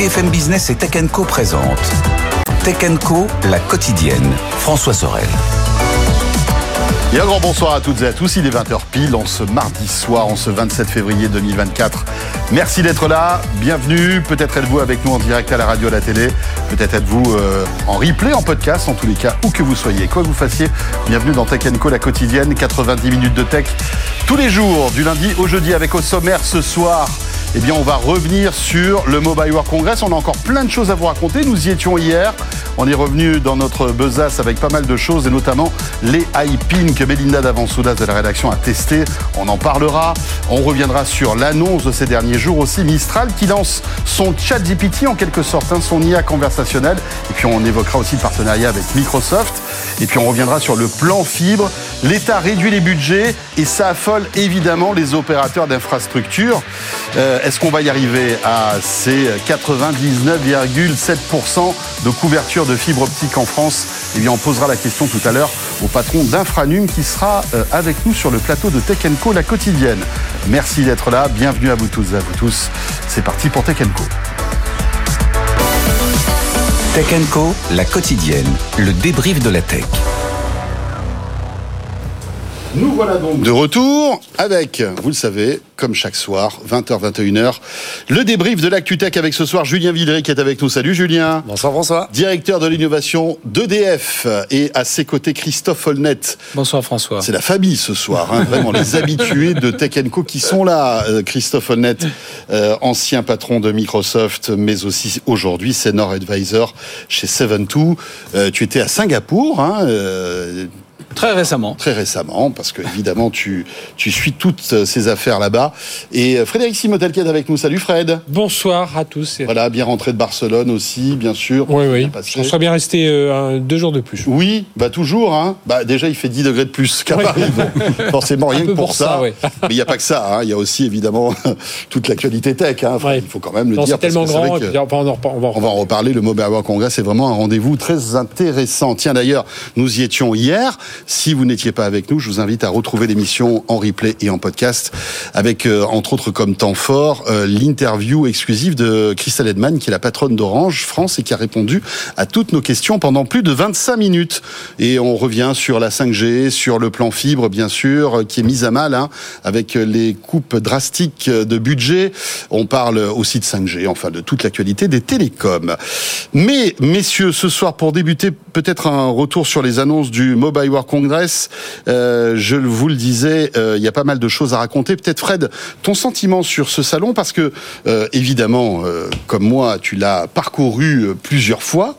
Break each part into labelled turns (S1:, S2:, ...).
S1: BFM Business et Tech Co présente Tech Co, la quotidienne. François Sorel.
S2: Et un grand bonsoir à toutes et à tous. Il est 20h pile en ce mardi soir, en ce 27 février 2024. Merci d'être là. Bienvenue. Peut-être êtes-vous avec nous en direct à la radio, à la télé. Peut-être êtes-vous euh, en replay, en podcast, en tous les cas, où que vous soyez. Quoi que vous fassiez, bienvenue dans Tech Co, la quotidienne. 90 minutes de tech tous les jours, du lundi au jeudi, avec au sommaire ce soir eh bien, on va revenir sur le Mobile World Congress. On a encore plein de choses à vous raconter. Nous y étions hier. On est revenu dans notre besace avec pas mal de choses et notamment les iPins que Belinda Davansoudas de la rédaction a testé. On en parlera. On reviendra sur l'annonce de ces derniers jours aussi. Mistral qui lance son chat GPT en quelque sorte, hein, son IA conversationnel. Et puis on évoquera aussi le partenariat avec Microsoft. Et puis on reviendra sur le plan fibre. L'État réduit les budgets et ça affole évidemment les opérateurs d'infrastructures. Euh, est-ce qu'on va y arriver à ces 99,7% de couverture de fibre optique en France? Eh bien, on posera la question tout à l'heure au patron d'Infranum qui sera euh, avec nous sur le plateau de Tech Co, la quotidienne. Merci d'être là. Bienvenue à vous tous et à vous tous. C'est parti pour Tech Co.
S1: Tech Co, la quotidienne, le débrief de la tech.
S2: Nous voilà donc de retour avec, vous le savez, comme chaque soir, 20h, 21h, le débrief de l'ActuTech avec ce soir Julien Villeray qui est avec nous. Salut Julien.
S3: Bonsoir François.
S2: Directeur de l'innovation d'EDF et à ses côtés Christophe Holnet.
S3: Bonsoir François.
S2: C'est la famille ce soir, hein, vraiment les habitués de Tech Co qui sont là. Euh, Christophe Holnet, euh, ancien patron de Microsoft, mais aussi aujourd'hui senior advisor chez Seven2. Euh, tu étais à Singapour. Hein,
S3: Très récemment.
S2: Très récemment, parce que évidemment tu, tu suis toutes ces affaires là-bas. Et euh, Frédéric Simotel qui est avec nous. Salut Fred.
S4: Bonsoir à tous.
S2: Voilà, bien rentré de Barcelone aussi, bien sûr.
S4: Oui, oui. On serait bien resté euh, deux jours de plus.
S2: Oui, bah toujours. Hein. Bah, déjà, il fait 10 degrés de plus qu'à Paris. forcément, rien que pour, ça. Mais il n'y a pas que ça. Hein. Il y a aussi évidemment toute l'actualité tech. Hein. Il faut quand même le dire.
S4: C'est tellement grand. on, va
S2: en, on va en reparler. Le Mobile World Congress, c'est vraiment un rendez-vous très intéressant. Tiens, d'ailleurs, nous y étions hier. Si vous n'étiez pas avec nous, je vous invite à retrouver l'émission en replay et en podcast avec, euh, entre autres, comme temps fort, euh, l'interview exclusive de Christelle Edman, qui est la patronne d'Orange France et qui a répondu à toutes nos questions pendant plus de 25 minutes. Et on revient sur la 5G, sur le plan fibre, bien sûr, qui est mis à mal hein, avec les coupes drastiques de budget. On parle aussi de 5G, enfin de toute l'actualité des télécoms. Mais, messieurs, ce soir, pour débuter, peut-être un retour sur les annonces du Mobile World Congress. Euh, je vous le disais, euh, il y a pas mal de choses à raconter. Peut-être Fred, ton sentiment sur ce salon, parce que euh, évidemment, comme moi, tu l'as parcouru plusieurs fois,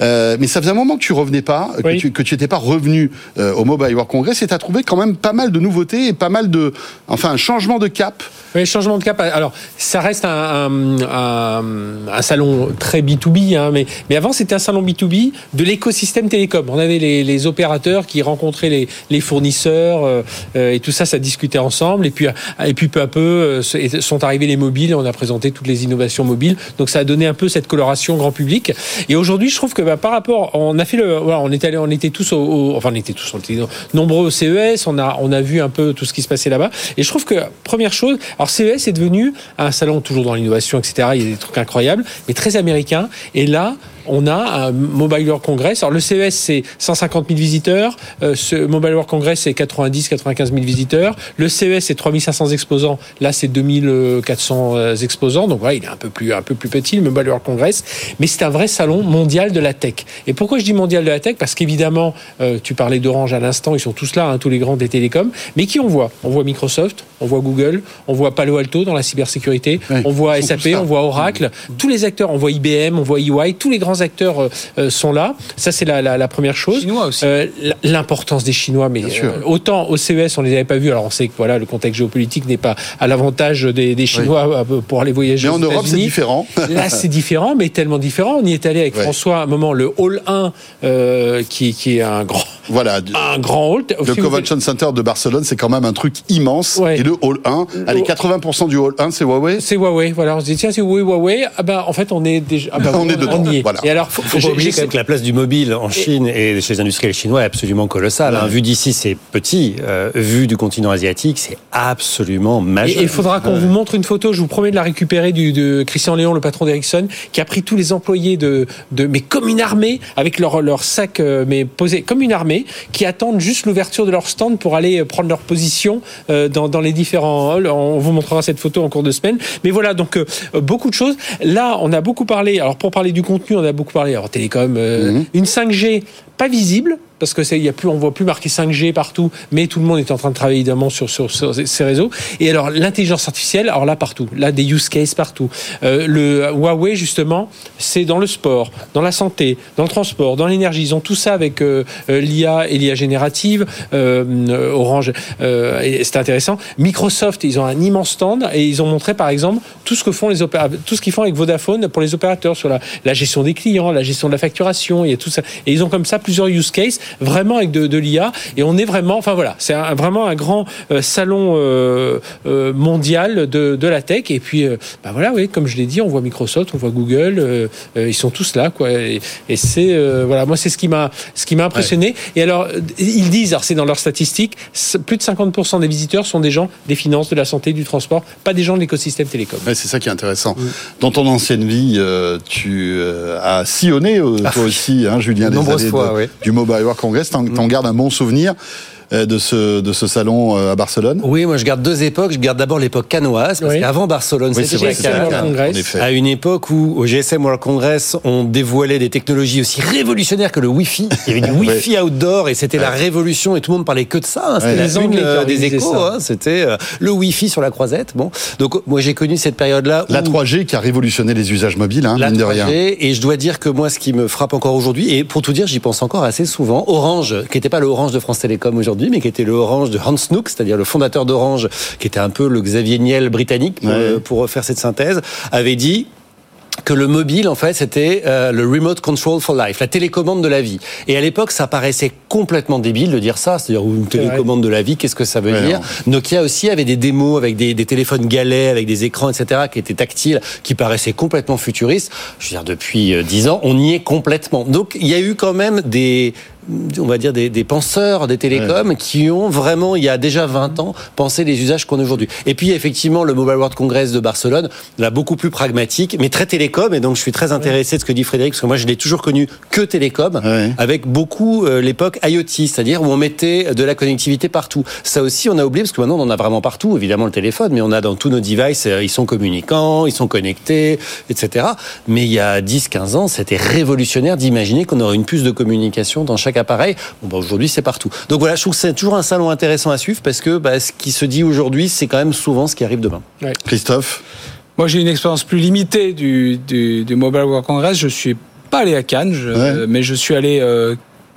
S2: mais ça faisait un moment que tu revenais pas, que tu que tu n'étais pas revenu au Mobile World Congress, et tu as trouvé quand même pas mal de nouveautés et pas mal de, enfin, un changement de cap.
S4: Oui, changement de cap. Alors, ça reste un, un, un, salon très B2B, hein, mais, mais avant, c'était un salon B2B de l'écosystème télécom. On avait les, les opérateurs qui rencontraient les, les fournisseurs euh, euh, et tout ça, ça discutait ensemble. Et puis, euh, et puis peu à peu sont arrivés les mobiles. On a présenté toutes les innovations mobiles. Donc, ça a donné un peu cette coloration grand public. Et aujourd'hui, je trouve que bah, par rapport, on a fait le, voilà, on était allé, on était tous au, enfin, on était tous, on était nombreux au CES. On a, on a vu un peu tout ce qui se passait là-bas. Et je trouve que première chose, alors CES est devenu un salon toujours dans l'innovation, etc. Il y a des trucs incroyables, mais très américain. Et là, on a un Mobile World Congress. Alors le CES c'est 150 000 visiteurs, euh, ce Mobile World Congress c'est 90 95 000 visiteurs, le CES c'est 3500 exposants, là c'est 2400 euh, exposants. Donc voilà, il est un peu plus un peu plus petit le Mobile World Congress, mais c'est un vrai salon mondial de la tech. Et pourquoi je dis mondial de la tech? Parce qu'évidemment, euh, tu parlais d'Orange à l'instant, ils sont tous là, hein, tous les grands des télécoms, mais qui on voit? On voit Microsoft, on voit Google, on voit Palo Alto dans la cybersécurité, on voit SAP, on voit Oracle, mmh. tous les acteurs, on voit IBM, on voit EY, tous les grands acteurs euh, euh, sont là. Ça, c'est la, première chose. Euh, l'importance des Chinois, mais autant au CES, on les avait pas vus. Alors, on sait que voilà, le contexte géopolitique n'est pas à l'avantage des, Chinois pour aller voyager.
S2: Mais en Europe, c'est différent.
S4: Là, c'est différent, mais tellement différent. On y est allé avec François à un moment, le Hall 1, qui, qui est un grand
S2: Voilà.
S4: un grand hall.
S2: Le
S4: Si
S2: Convention Center de Barcelone, c'est quand même un truc immense.
S4: Ouais.
S2: Et le hall 1, allez, 80% du hall 1, c'est Huawei.
S4: C'est Huawei, voilà. On se dit, tiens, c'est Huawei, Huawei. Ah ben, en fait, on est déjà. ah ben,
S2: On est dedans,
S4: y est.
S2: voilà.
S4: Et alors,
S5: Faut pas
S4: j'ai-
S5: oublier quand même que la place du mobile en Chine et chez les industriels chinois est absolument colossale. hein. Vu d'ici, c'est petit. Euh, vu du continent asiatique, c'est absolument majeur.
S4: Et il faudra qu'on vous montre une photo, je vous promets de la récupérer du, de Christian Léon, le patron d'Ericsson, qui a pris tous les employés de, de mais comme une armée, avec leur, leur sac, euh, mais posé comme une armée, qui attendent juste l'ouverture de leur stand pour aller euh, prendre leur position euh, dans, dans les différents halls. On vous montrera cette photo en cours de semaine. Mais voilà, donc beaucoup de choses. Là, on a beaucoup parlé, alors pour parler du contenu, on a beaucoup parlé, alors télécom, euh, une 5G visible, parce que y a plus, on voit plus marqué 5G partout, mais tout le monde est en train de travailler évidemment sur, ces réseaux. Et alors l'intelligence artificielle, alors là partout, là des use cases partout. Euh, le Huawei justement, c'est dans le sport, dans la santé, dans le transport, dans l'énergie. Ils ont tout ça avec euh, euh, l'IA et l'IA générative. Orange, et c'est intéressant. Microsoft, ils ont un immense stand et ils ont montré par exemple tout ce que font les tout ce qu'ils font avec Vodafone pour les opérateurs sur la, gestion des clients, la gestion de la facturation, a tout ça. Et ils ont comme ça plusieurs use cases vraiment avec de, de l'IA et on est vraiment, enfin voilà, c'est un- vraiment un grand euh, salon euh, euh, mondial de, de la tech et puis euh, bah voilà, oui, comme je l'ai dit, on voit Microsoft, on voit Google, euh, euh, ils sont tous là quoi. Et, et c'est euh, voilà, moi c'est ce qui m'a ce qui m'a impressionné. Et alors ils disent, alors c'est dans leurs statistiques, plus de 50% des visiteurs sont des gens des finances, de la santé, du transport, pas des gens de l'écosystème télécom.
S2: Ouais, c'est ça qui est intéressant. Dans ton ancienne vie, euh, tu euh, as sillonné, euh, toi aussi, hein, Julien, des
S5: Nombreuses
S2: années
S5: fois,
S2: de- du Mobile World Congress. T'en t'en gardes un bon souvenir de ce, de ce salon euh, à Barcelone
S5: Oui, moi je garde deux époques. Je garde d'abord l'époque canoise, parce
S4: Oui.
S5: qu'avant Barcelone,
S2: Oui, c'est
S5: c'était
S4: Congress.
S5: À une époque où au GSM World Congress, on dévoilait des technologies aussi révolutionnaires que le Wi-Fi. Il y avait du Wi-Fi outdoor et c'était la révolution et tout le monde parlait que de ça. hein. C'était
S2: Ouais.
S5: la
S4: Les
S5: une euh, des échos. hein. C'était euh, le Wi-Fi sur la croisette. Bon, donc moi j'ai connu cette période-là.
S2: La
S5: où-
S2: 3G qui a révolutionné les usages mobiles, hein,
S5: la
S2: mine de
S5: 3G,
S2: rien.
S5: et je dois dire que moi, ce qui me frappe encore aujourd'hui, et pour tout dire, j'y pense encore assez souvent, Orange, qui n'était pas le Orange de France Télécom aujourd'hui, mais qui était le Orange de Hans Nook, c'est-à-dire le fondateur d'Orange, qui était un peu le Xavier Niel britannique, pour,
S2: Ouais.
S5: euh, pour faire cette synthèse, avait dit que le mobile, en fait, c'était euh, le remote control for life, la télécommande de la vie. Et à l'époque, ça paraissait complètement débile de dire ça, c'est-à-dire une
S4: vrai.
S5: télécommande de la vie, qu'est-ce que ça veut
S2: Ouais,
S5: dire
S2: non.
S5: Nokia aussi avait des démos avec des, des téléphones galets, avec des écrans, etc., qui étaient tactiles, qui paraissaient complètement futuristes. Je veux dire, depuis euh, dix ans, on y est complètement. Donc, il y a eu quand même des, on va dire, des, des penseurs des télécoms qui ont vraiment, il y a déjà 20 ans, pensé les usages qu'on a aujourd'hui. Et puis, effectivement, le Mobile World Congress de Barcelone, là, beaucoup plus pragmatique, mais très télécom. Et donc, je suis très intéressé de ce que dit Frédéric, parce que moi, je l'ai toujours connu que télécom,
S2: Ouais.
S5: avec beaucoup euh, l'époque IoT, c'est-à-dire où on mettait de la connectivité partout. Ça aussi, on a oublié, parce que maintenant, on en a vraiment partout, évidemment le téléphone, mais on a dans tous nos devices, euh, ils sont communicants, ils sont connectés, etc. Mais il y a 10-15 ans, c'était révolutionnaire d'imaginer qu'on aurait une puce de communication dans chaque appareil. Bon, bah, aujourd'hui, c'est partout. Donc voilà, je trouve que c'est toujours un salon intéressant à suivre, parce que bah, ce qui se dit aujourd'hui, c'est quand même souvent ce qui arrive demain.
S2: Christophe
S3: Moi, j'ai une expérience plus limitée du, du, du Mobile World Congress. Je suis pas allé à Cannes, je-
S2: Ouais.
S3: mais je suis allé euh,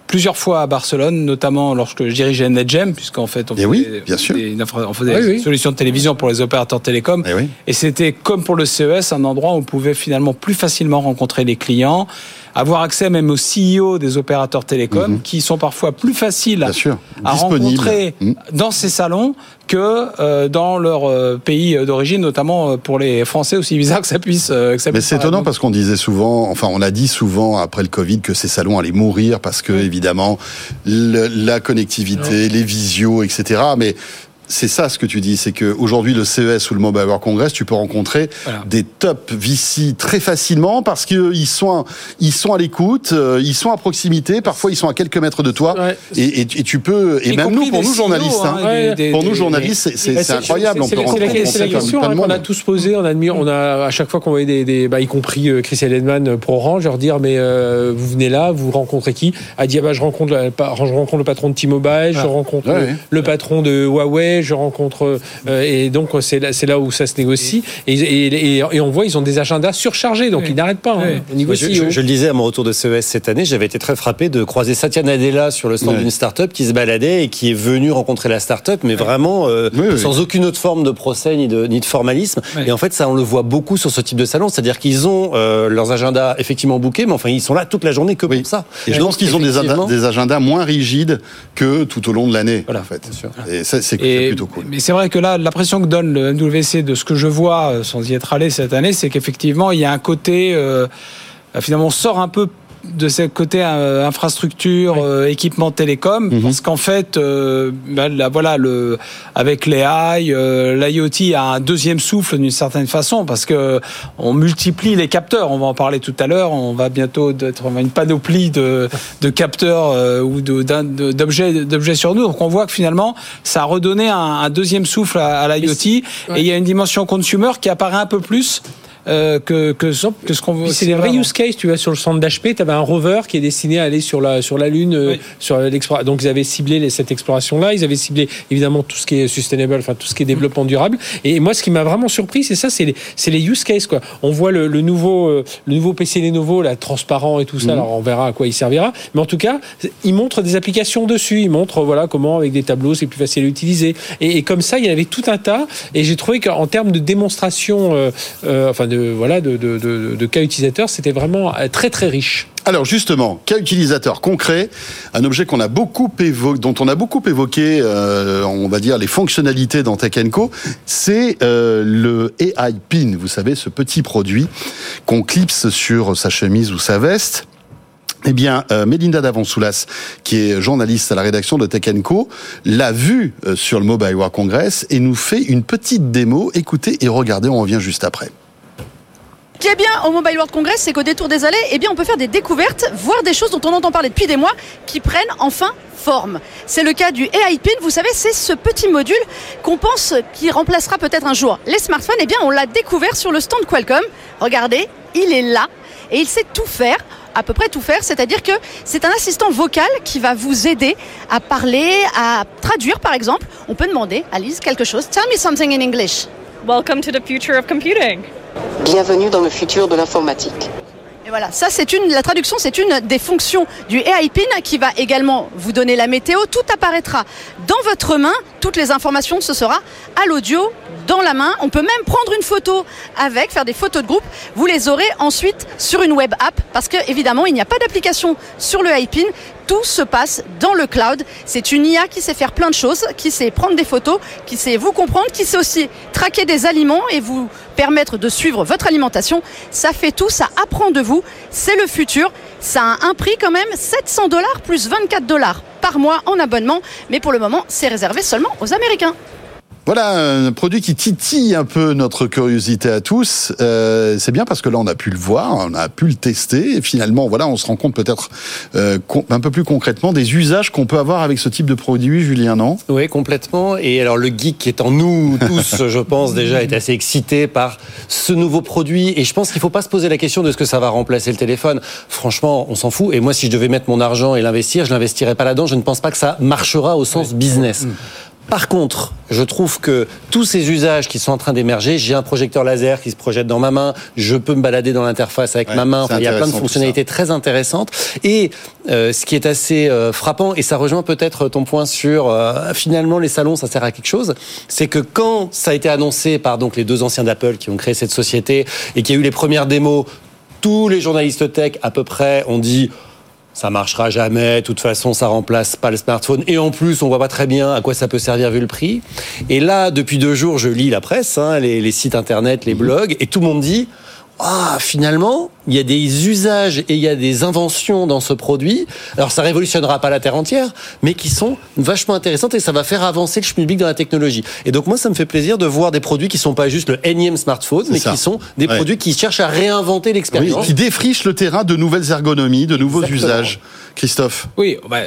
S3: plusieurs fois à Barcelone, notamment lorsque je dirigeais NetGem, puisqu'en fait, on
S2: Eh
S3: faisait,
S2: oui, bien sûr.
S3: des, on faisait
S4: Oui,
S3: des
S4: oui.
S3: solutions de télévision pour les opérateurs télécoms.
S2: Eh oui.
S3: Et c'était comme pour le CES, un endroit où on pouvait finalement plus facilement rencontrer les clients, avoir accès même aux CEO des opérateurs télécoms, qui sont parfois plus faciles
S2: Mhm.
S3: À
S2: Disponible.
S3: rencontrer
S2: Mhm.
S3: dans ces salons que euh, dans leur euh, pays d'origine, notamment euh, pour les Français, aussi bizarre que ça puisse. que ça
S2: Mais c'est étonnant parce qu'on disait souvent, enfin on a dit souvent après le Covid que ces salons allaient mourir parce que évidemment le- la connectivité, les visios, etc. Mais c'est ça ce que tu dis, c'est que aujourd'hui le CES ou le Mobile World Congress, tu peux rencontrer
S3: Voilà.
S2: des top VC très facilement parce que ils sont ils sont à l'écoute, euh, ils sont à proximité, parfois ils sont à quelques mètres de toi
S4: Ouais.
S2: et, et, et tu peux et
S3: Y
S2: même
S3: compris
S2: nous pour nous journalistes,
S3: hein,
S2: hein,
S3: des-
S4: Ouais.
S3: des-
S2: pour nous journalistes c'est- c'est
S4: Bah,
S2: c'est incroyable, on
S4: c'est la- question hein, qu'on a tous posé. On a admis, on a à chaque fois qu'on voyait des, des bah, y compris euh, Chris Edelman pour Orange, leur dire mais euh, vous venez là, vous rencontrez qui? A dit ah bah je rencontre, je rencontre le patron de T-Mobile, je
S3: Ah.
S4: rencontre
S2: Ouais,
S4: le,
S2: ouais.
S4: le patron de Huawei, Je rencontre euh, et donc c'est là, c'est là où ça se négocie. Et, et, et, on voit ils ont des agendas surchargés, donc ils n'arrêtent pas hein, au niveau
S5: je, je, je, le disais à mon retour de CES cette année, j'avais été très frappé de croiser Satya Nadella sur le stand d'une start-up qui se baladait et qui est venu rencontrer la start-up, mais vraiment euh, sans aucune autre forme de procès ni de, ni de formalisme. Et en fait, ça, on le voit beaucoup sur ce type de salon, c'est-à-dire qu'ils ont euh, leurs agendas effectivement bouqués, mais enfin, ils sont là toute la journée que pour ça.
S2: Et je pense qu'ils ont des, des, agendas moins rigides que tout au long de l'année, voilà, en fait. Et ça, c'est plutôt cool.
S3: Mais c'est vrai que là, l'impression que donne le MWC de ce que je vois, euh, sans y être allé cette année, c'est qu'effectivement, il y a un côté, euh, finalement, on sort un peu de ce côté euh, infrastructure, euh, équipement télécom, mhm. parce qu'en fait, euh, ben, là, voilà, le, avec les AI, l'IoT a un deuxième souffle d'une certaine façon, parce que on multiplie les capteurs. On va en parler tout à l'heure. On va bientôt être une panoplie de, de capteurs ou d'objets d'objets sur nous. Donc on voit que finalement, ça a redonné un, un deuxième souffle à, à l'IoT, et il y a une dimension consumer qui apparaît un peu plus euh, que, que, que, ce qu'on veut.
S4: C'est des vrais use case. Tu vois, sur le centre d'HP, tu avais un rover qui est destiné à aller sur la, sur la Lune, euh, sur l'exploration. Donc, ils avaient ciblé les, cette exploration-là. Ils avaient ciblé, évidemment, tout ce qui est sustainable, enfin, tout ce qui est développement durable. Et moi, ce qui m'a vraiment surpris, c'est ça, c'est les, c'est les use cases, quoi. On voit le, le nouveau, euh, le nouveau PC Lenovo, là, transparent et tout ça. Mhm. Alors, on verra à quoi il servira. Mais en tout cas, il montre des applications dessus. Il montre, voilà, comment, avec des tableaux, c'est plus facile à utiliser. Et, et, comme ça, il y avait tout un tas. Et j'ai trouvé qu'en termes de démonstration, euh, enfin, de de, voilà, de, cas utilisateurs, c'était vraiment euh, très très riche.
S2: Alors justement, cas utilisateur concret, un objet qu'on a beaucoup évoqué, dont on a beaucoup évoqué, euh, on va dire les fonctionnalités dans Tech Co, c'est euh, le AI Pin. Vous savez, ce petit produit qu'on clipse sur sa chemise ou sa veste. Eh bien, euh, Melinda Davansoulas, qui est journaliste à la rédaction de Tech Co, l'a vu sur le Mobile World Congress et nous fait une petite démo. Écoutez et regardez, on revient juste après.
S6: Ce qui est bien au Mobile World Congress, c'est qu'au détour des allées, eh bien, on peut faire des découvertes, voir des choses dont on entend parler depuis des mois, qui prennent enfin forme. C'est le cas du AI Pin. Vous savez, c'est ce petit module qu'on pense qui remplacera peut-être un jour les smartphones. Eh bien, on l'a découvert sur le stand Qualcomm. Regardez, il est là et il sait tout faire à peu près tout faire, c'est-à-dire que c'est un assistant vocal qui va vous aider à parler, à traduire par exemple. On peut demander à Lise quelque chose. Tell me something in English.
S7: Welcome to the future of computing.
S8: Bienvenue dans le futur de l'informatique.
S6: Et voilà, ça c'est une, la traduction c'est une des fonctions du AI Pin qui va également vous donner la météo. Tout apparaîtra dans votre main, toutes les informations, ce sera à l'audio dans la main. On peut même prendre une photo avec, faire des photos de groupe. Vous les aurez ensuite sur une web app parce que évidemment il n'y a pas d'application sur le iPin. Tout se passe dans le cloud. C'est une IA qui sait faire plein de choses, qui sait prendre des photos, qui sait vous comprendre, qui sait aussi traquer des aliments et vous permettre de suivre votre alimentation. Ça fait tout, ça apprend de vous. C'est le futur. Ça a un prix quand même 700 dollars plus 24 dollars par mois en abonnement. Mais pour le moment, c'est réservé seulement aux Américains.
S2: Voilà un produit qui titille un peu notre curiosité à tous. Euh, c'est bien parce que là on a pu le voir, on a pu le tester et finalement voilà on se rend compte peut-être euh, un peu plus concrètement des usages qu'on peut avoir avec ce type de produit, Julien, non?
S5: Oui, complètement. Et alors le geek qui est en nous tous, je pense déjà, est assez excité par ce nouveau produit et je pense qu'il faut pas se poser la question de ce que ça va remplacer le téléphone. Franchement, on s'en fout. Et moi, si je devais mettre mon argent et l'investir, je l'investirais pas là-dedans. Je ne pense pas que ça marchera au sens business. Par contre, je trouve que tous ces usages qui sont en train d'émerger, j'ai un projecteur laser qui se projette dans ma main, je peux me balader dans l'interface avec
S2: Ouais,
S5: ma main, Enfin, il y a plein de fonctionnalités très intéressantes. Et euh, ce qui est assez euh, frappant, et ça rejoint peut-être ton point sur euh, finalement les salons, ça sert à quelque chose, c'est que quand ça a été annoncé par donc les deux anciens d'Apple qui ont créé cette société et qu'il y a eu les premières démos, tous les journalistes tech à peu près ont dit ça marchera jamais, de toute façon ça remplace pas le smartphone. Et en plus on voit pas très bien à quoi ça peut servir vu le prix. Et là depuis deux jours je lis la presse, hein, les, les sites internet, les blogs et tout le monde dit ah, finalement, il y a des usages et il y a des inventions dans ce produit. Alors, ça révolutionnera pas la terre entière, mais qui sont vachement intéressantes et ça va faire avancer le public dans la technologie. Et donc, moi, ça me fait plaisir de voir des produits qui sont pas juste le énième smartphone, mais
S2: ça.
S5: qui sont des
S2: Ouais.
S5: produits qui cherchent à réinventer
S2: Oui,
S5: l'expérience.
S2: qui défrichent le terrain de nouvelles ergonomies, de nouveaux
S5: Exactement.
S2: usages. Christophe
S3: Oui, bah,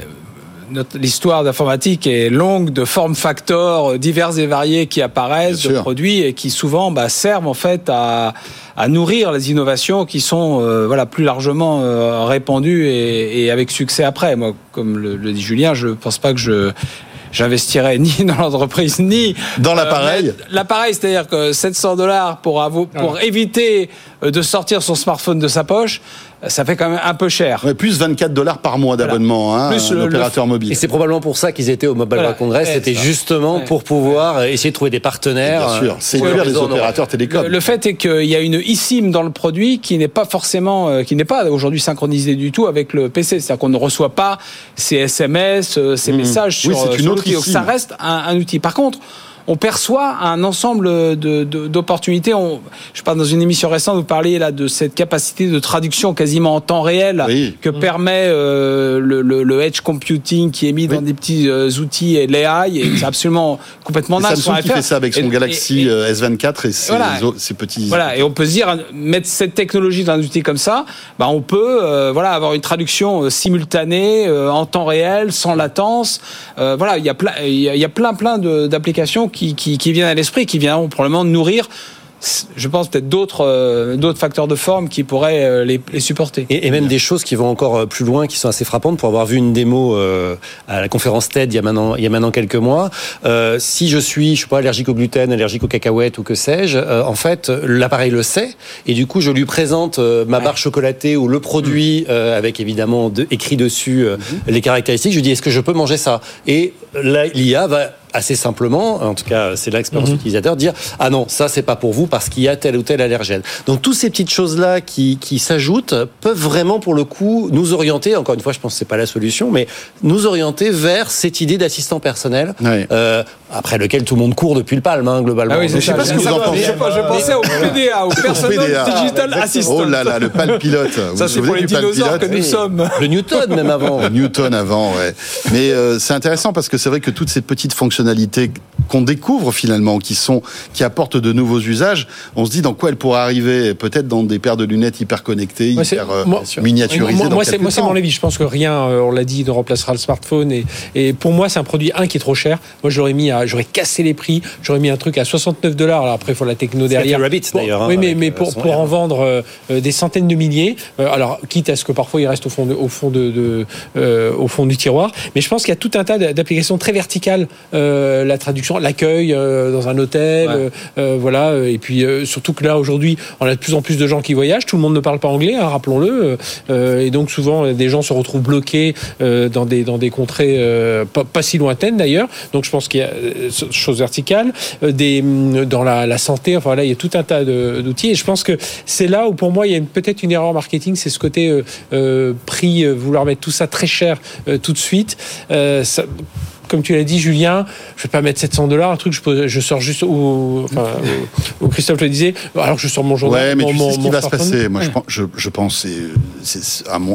S3: l'histoire d'informatique est longue de formes facteurs euh, divers et variés qui apparaissent,
S2: Bien
S3: de
S2: sûr.
S3: produits et qui souvent bah, servent en fait à, à nourrir les innovations qui sont euh, voilà plus largement euh, répandues et, et avec succès après. Moi, comme le, le dit Julien, je pense pas que je j'investirais ni dans l'entreprise ni
S2: Dans l'appareil.
S3: mais L'appareil, c'est-à-dire que 700 dollars pour éviter euh, de sortir son smartphone de sa poche, euh, ça fait quand même un peu cher.
S2: Ouais, plus 24 dollars par mois d'abonnement, hein,
S3: Plus
S2: un
S3: le-
S2: opérateur mobile.
S5: Et c'est probablement pour ça qu'ils étaient au Mobile
S3: Voilà.
S5: World Congress. C'était justement
S3: Ouais.
S5: pour pouvoir essayer de trouver des partenaires.
S2: Bien sûr,
S5: euh, le
S2: les opérateurs télécoms.
S3: Le, le fait est qu'il y a une eSIM dans le produit qui n'est pas forcément, euh, qui n'est pas aujourd'hui synchronisée du tout avec le PC. C'est-à-dire qu'on ne reçoit pas ces SMS, euh, ces messages
S2: Oui,
S3: sur,
S2: c'est
S3: euh,
S2: une
S3: sur
S2: autre
S3: l'outil. Donc ça reste un, un outil. Par contre, on perçoit un ensemble de- de- d'opportunités. Je parle dans une émission récente, vous parliez là de cette capacité de traduction quasiment en temps réel
S2: Oui.
S3: que permet euh, le, le- le edge computing qui est mis dans des petits euh, outils et l'AI. Et c'est absolument complètement naze.
S2: Samsung qui fait ça avec son
S3: Et-
S2: Galaxy
S3: et- et-
S2: euh, S24 et ses,
S3: Voilà.
S2: ses petits.
S3: voilà, et on peut se dire, mettre cette technologie dans un outil comme ça, bah on peut euh, voilà, avoir une traduction simultanée, euh, en temps réel, sans latence. Euh, voilà, il y a plein, il y a, il y a plein, plein d'applications qui, qui, qui viennent à l'esprit, qui viendront probablement nourrir, je pense, peut-être d'autres euh, d'autres facteurs de forme qui pourraient euh, les, les supporter.
S5: Et, et même des choses qui vont encore euh, plus loin, qui sont assez frappantes. Pour avoir vu une démo euh, à la conférence TED il y a maintenant, il y a maintenant quelques mois, si je suis, je sais pas, allergique au gluten, allergique aux cacahuètes ou que sais-je, en fait, l'appareil le sait, et du coup, je lui présente ma barre chocolatée ou le produit euh, avec évidemment de- écrit dessus euh, les caractéristiques. Je lui dis, est-ce que je peux manger ça? Et l'IA va assez simplement, en tout cas c'est l'expérience utilisateur, dire ah non ça c'est pas pour vous parce qu'il y a tel ou tel allergène. Donc toutes ces petites choses là qui, qui s'ajoutent peuvent vraiment pour le coup nous orienter. Encore une fois, je pense que c'est pas la solution, mais nous orienter vers cette idée d'assistant personnel
S2: Ouais.
S5: euh, après lequel tout le monde court depuis le palme hein, globalement.
S3: Ah oui,
S2: je sais
S3: ça.
S2: pas ce que vous en pensez.
S3: Je, je pensais au PDA, au Personal
S2: PDA.
S3: Digital Assistant.
S2: Oh là là, le palpilote. Vous
S3: Ça, c'est pour les dinosaures que nous sommes.
S5: Le Newton même avant.
S2: Newton avant, ouais. Mais euh, c'est intéressant parce que c'est vrai que toutes ces petites fonctionnalités qu'on découvre finalement, qui sont, qui apportent de nouveaux usages, on se dit dans quoi elles pourraient arriver Peut-être dans des paires de lunettes hyper connectées,
S4: Moi,
S2: hyper euh,
S4: moi-
S2: miniaturisées.
S4: Moi,
S2: dans
S4: moi, c'est mon avis. Je pense que rien, euh, on l'a dit, ne remplacera le smartphone. Et, et pour moi, c'est un produit un qui est trop cher. Moi, j'aurais mis, j'aurais cassé les prix. J'aurais mis un truc à 69 dollars. Alors après, il faut la techno derrière.
S5: Rabbit, d'ailleurs, hein,
S4: oui, mais,
S5: euh,
S4: pour, en vendre euh, euh, des centaines de milliers. euh, alors, quitte à ce que parfois il reste au fond, de- au fond de, de, euh, au fond du tiroir. Mais je pense qu'il y a tout un tas d'applications très verticales. Euh, la traduction, l'accueil euh, dans un hôtel,
S3: Ouais.
S4: euh, euh, voilà. Et puis surtout que là aujourd'hui, on a de plus en plus de gens qui voyagent. Tout le monde ne parle pas anglais, hein, rappelons-le. Et donc souvent, des gens se retrouvent bloqués dans des dans des contrées pas, pas si lointaines d'ailleurs. Donc je pense qu'il y a choses verticales, des hum, dans la, la santé. Enfin là, il y a tout un tas d'outils. Et je pense que c'est là où pour moi il y a peut-être une erreur marketing, c'est ce côté euh, prix, vouloir mettre tout ça très cher euh, tout de suite. Euh, ça- comme tu l'as dit, Julien, je vais pas mettre 700 dollars, un truc, je, je sors juste où, enfin, où- Christophe le disait, alors que je sors mon journal.
S2: Ouais, mais
S4: mon-
S2: tu
S4: mon-
S2: sais ce qui va se passer. Moi, je
S4: Ouais.
S2: pense, je, je pense, c'est,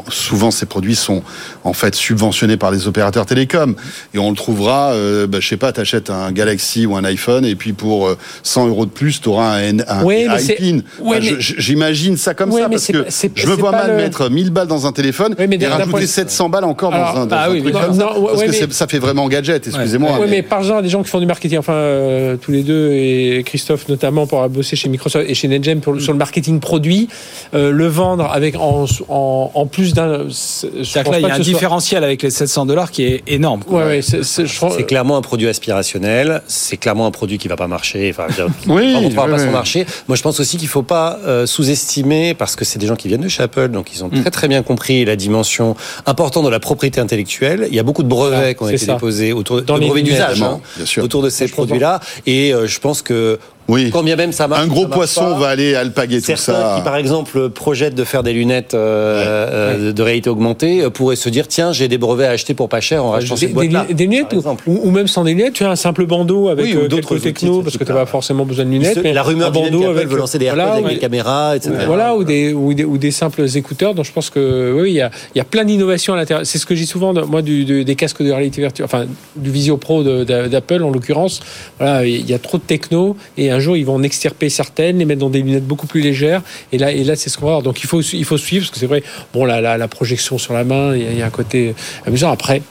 S2: souvent ces produits sont en fait subventionnés par les opérateurs télécoms, et on le trouvera. Euh, bah, je sais pas, t'achètes un Galaxy ou un iPhone, et puis pour euh, 100 euros de plus, t'auras un, un
S4: Ouais,
S2: iPin. Enfin, je- J'imagine ça comme ça parce que je me vois mal
S4: le-
S2: mettre 1000 balles dans un téléphone
S4: mais
S2: et rajouter
S4: point-
S2: 700 balles encore dans un, dans
S3: ah
S2: un
S3: oui,
S2: truc comme ça.
S4: non,
S2: parce que ça fait vraiment gadget. Excusez-moi.
S4: Oui, mais parle-en à des gens qui font du marketing. Enfin, euh, tous les deux, et Christophe notamment, pour avoir bossé chez Microsoft et chez NetGem pour, sur le marketing produit, euh, le vendre avec en, en, en plus d'un.
S3: C'est-à-dire là, il y a un
S4: soit-
S3: différentiel avec les 700 dollars qui est énorme. quoi.
S4: Ouais, ouais, c'est-
S5: clairement un produit aspirationnel. C'est clairement un produit qui va pas marcher. Enfin, je veux dire, qui
S2: Oui,
S5: va pas
S2: oui,
S5: son
S2: oui.
S5: marché. Moi, je pense aussi qu'il faut pas euh, sous-estimer parce que c'est des gens qui viennent de chez Apple, donc ils ont très très bien compris la dimension importante de la propriété intellectuelle. Il y a beaucoup de brevets
S4: Ah,
S5: qui ont été
S4: ça.
S5: déposés autour
S4: Dans
S5: de brevets d'usage hein, autour ces produits-là. Et euh, je pense que
S2: Oui.
S5: quand bien même ça marche,
S2: Un gros poisson
S5: pas,
S2: va aller alpaguer tout
S5: Certains
S2: ça.
S5: qui, par exemple, projettent de faire des lunettes euh, euh, de réalité augmentée euh, pourraient se dire tiens, j'ai des brevets à acheter pour pas cher en rachetant
S4: des,
S5: cette
S4: des,
S5: boîte-là.
S4: lu- des lunettes ou, ou- même sans des lunettes, tu as un simple bandeau avec
S5: Oui, ou d'autres
S4: techno parce
S5: ce
S4: que tu n'as pas forcément besoin de lunettes. mais
S5: la rumeur
S4: un bandeau avec
S5: veut lancer des AirPods
S4: voilà,
S5: avec
S4: ou-
S5: des caméras, etc.
S4: Voilà, ou des, ou, des, ou des simples écouteurs. Donc je pense que oui, il y a, il y a plein d'innovations à l'intérieur. C'est ce que j'ai souvent, moi, du, du- des casques de réalité virtuelle, enfin du Visio Pro d'Apple en l'occurrence. Voilà, il y a trop de techno et un jour ils vont en extirper certaines, les mettre dans des lunettes beaucoup plus légères. Et là, et là, c'est ce qu'on va voir. Donc il faut, il faut suivre parce que c'est vrai. Bon, la, la, la projection sur la main, il y, a, il y a un côté amusant. Après.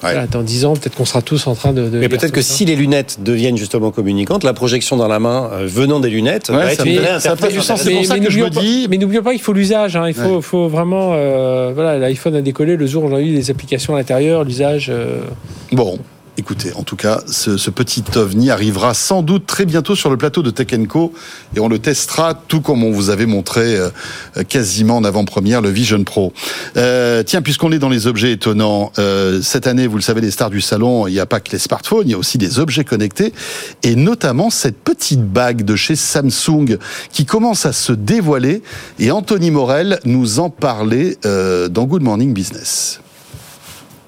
S4: Voilà, dans 10 ans, peut-être qu'on sera tous en train de. de
S5: Mais peut-être que
S4: ça.
S5: si les lunettes deviennent justement communicantes, la projection dans la main euh, venant des lunettes
S2: Ouais,
S5: va
S2: ça
S5: être une vraie
S2: ça fait du sens. C'est
S4: Mais-
S2: pour ça
S4: mais
S2: que je me
S4: n'oublions pas-
S2: dis-
S4: Mais n'oublions pas qu'il faut l'usage. hein. Il faut,
S2: Ouais.
S4: faut vraiment. euh, voilà, l'iPhone a décollé le jour où on a eu les applications à l'intérieur, l'usage. euh,
S2: Bon. Écoutez, en tout cas, ce, ce petit ovni arrivera sans doute très bientôt sur le plateau de Tech Co et on le testera tout comme on vous avait montré euh, quasiment en avant-première le Vision Pro. Euh, tiens, puisqu'on est dans les objets étonnants, euh, cette année, vous le savez, les stars du salon, il n'y a pas que les smartphones, il y a aussi des objets connectés et notamment cette petite bague de chez Samsung qui commence à se dévoiler et Anthony Morel nous en parlait euh, dans Good Morning Business.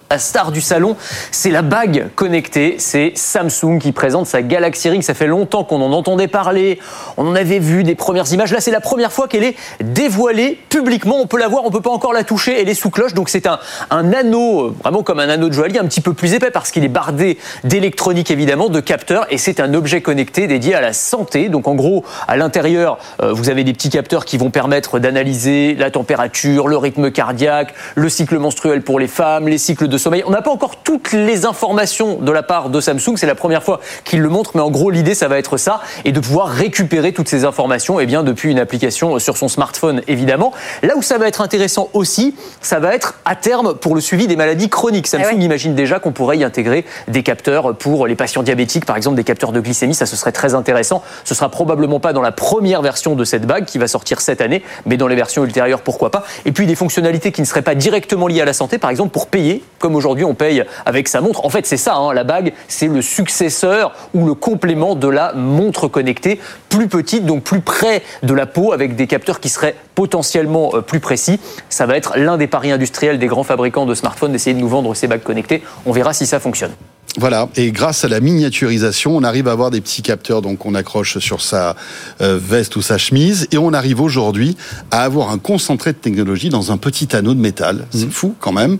S9: La star du salon, c'est la bague connectée. C'est Samsung qui présente sa Galaxy Ring. Ça fait longtemps qu'on en entendait parler. On en avait vu des premières images. Là, c'est la première fois qu'elle est dévoilée publiquement. On peut la voir, on peut pas encore la toucher. Elle est sous cloche. Donc, c'est un, un anneau, euh, vraiment comme un anneau de joaillier, un petit peu plus épais parce qu'il est bardé d'électronique, évidemment, de capteurs. Et c'est un objet connecté dédié à la santé. Donc, en gros, à l'intérieur, euh, vous avez des petits capteurs qui vont permettre d'analyser la température, le rythme cardiaque, le cycle menstruel pour les femmes, les cycles de sommeil. On n'a pas encore toutes les informations de la part de Samsung. C'est la première fois qu'ils le montrent, mais en gros, l'idée, ça va être ça, et de pouvoir récupérer toutes ces informations, eh bien, depuis une application sur son smartphone, évidemment. Là où ça va être intéressant aussi, ça va être à terme pour le suivi des maladies chroniques. Samsung imagine déjà qu'on pourrait y intégrer des capteurs pour les patients diabétiques, par exemple, des capteurs de glycémie. Ça, ce serait très intéressant. Ce sera probablement pas dans la première version de cette bague qui va sortir cette année, mais dans les versions ultérieures, pourquoi pas. Et puis des fonctionnalités qui ne seraient pas directement liées à la santé, par exemple, pour payer, comme aujourd'hui on paye avec sa montre. En fait, c'est ça, hein, la bague, c'est le successeur ou le complément de la montre connectée, plus petite, donc plus près de la peau, avec des capteurs qui seraient potentiellement euh, plus précis. Ça va être l'un des paris industriels des grands fabricants de smartphones d'essayer de nous vendre ces bagues connectées. On verra si ça fonctionne.
S2: Voilà, et grâce à la miniaturisation, on arrive à avoir des petits capteurs donc qu'on accroche sur sa euh, veste ou sa chemise, et on arrive aujourd'hui à avoir un concentré de technologie dans un petit anneau de métal. C'est fou quand même.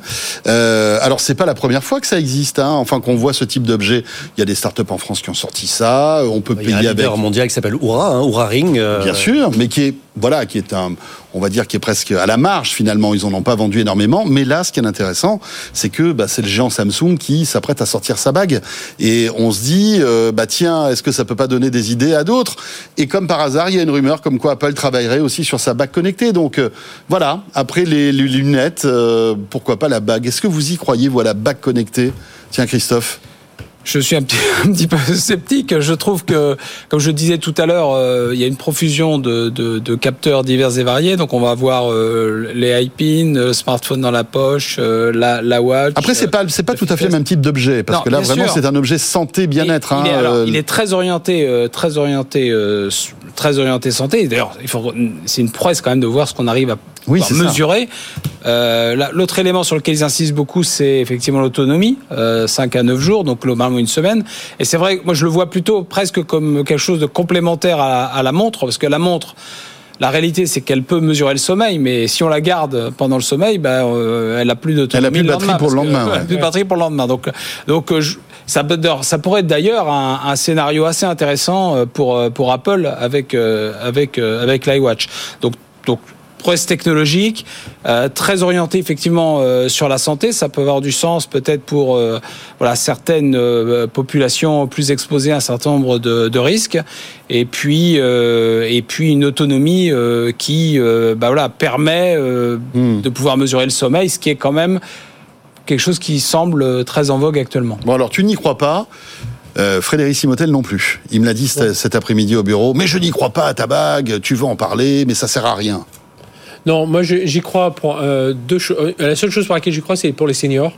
S2: Euh, alors c'est pas la première fois que ça existe, hein. enfin qu'on voit ce type d'objet. Il y a des startups en France qui ont sorti ça. On peut
S5: Il y a un
S2: payer avec.
S5: leader mondial qui s'appelle Oura, hein, Oura Ring. euh,
S2: Bien sûr, mais qui est voilà, qui est un, on va dire, qui est presque à la marge finalement. Ils en ont pas vendu énormément, mais là, ce qui est intéressant, c'est que bah, c'est le géant Samsung qui s'apprête à sortir sa bague, et on se dit, euh, bah tiens, est-ce que ça peut pas donner des idées à d'autres? Et comme par hasard, il y a une rumeur comme quoi Apple travaillerait aussi sur sa bague connectée. Donc euh, voilà, après les, les lunettes, euh, pourquoi pas la bague? Est-ce que vous y croyez, voilà, bague connectée? Tiens, Christophe.
S3: Je suis un petit, un petit peu sceptique. Je trouve que, comme je disais tout à l'heure, euh, il y a une profusion de, de, de capteurs divers et variés. Donc, on va avoir euh, les iPins, le smartphone dans la poche, euh, la, la watch.
S2: Après, c'est pas, c'est pas tout à fait le même type d'objet, parce
S3: Non,
S2: que là, vraiment, c'est un objet santé, bien-être.
S3: Il,
S2: hein,
S3: il est, alors,
S2: euh,
S3: il est très orienté, euh, très orienté, euh, très orienté santé. D'ailleurs, il faut, c'est une prouesse quand même de voir ce qu'on arrive à
S2: Oui,
S3: mesurer. Euh, L'autre élément sur lequel ils insistent beaucoup, c'est effectivement l'autonomie, euh, 5 à 9 jours, donc globalement une semaine. Et c'est vrai moi je le vois plutôt presque comme quelque chose de complémentaire à, à la montre, parce que la montre. La réalité, c'est qu'elle peut mesurer le sommeil, mais si on la garde pendant le sommeil, ben, euh, elle a plus d'autonomie.
S2: Elle a plus de batterie pour le
S3: que-
S2: lendemain,
S3: plus de batterie pour le lendemain. Donc, donc euh, je- ça, peut- ça pourrait être d'ailleurs un, un scénario assez intéressant euh, pour, euh, pour Apple avec, euh, avec, avec l'iWatch. Donc, donc, prouesse technologique, euh, très orientée effectivement euh, sur la santé. Ça peut avoir du sens peut-être pour euh, voilà, certaines euh, populations plus exposées à un certain nombre de, de risques. Et puis, euh, et puis une autonomie euh, qui euh, bah voilà, permet euh,
S2: Hmm.
S3: de pouvoir mesurer le sommeil, ce qui est quand même quelque chose qui semble très en vogue actuellement.
S2: Bon, alors tu n'y crois pas. Euh, Frédéric Simotel non plus. Il me l'a dit cet, cet après-midi au bureau. Mais je n'y crois pas à ta bague. Tu veux en parler, mais ça sert à rien.
S4: Non, moi je- j'y crois pour euh, deux choses. Euh, La seule chose pour laquelle j'y crois, c'est pour les seniors.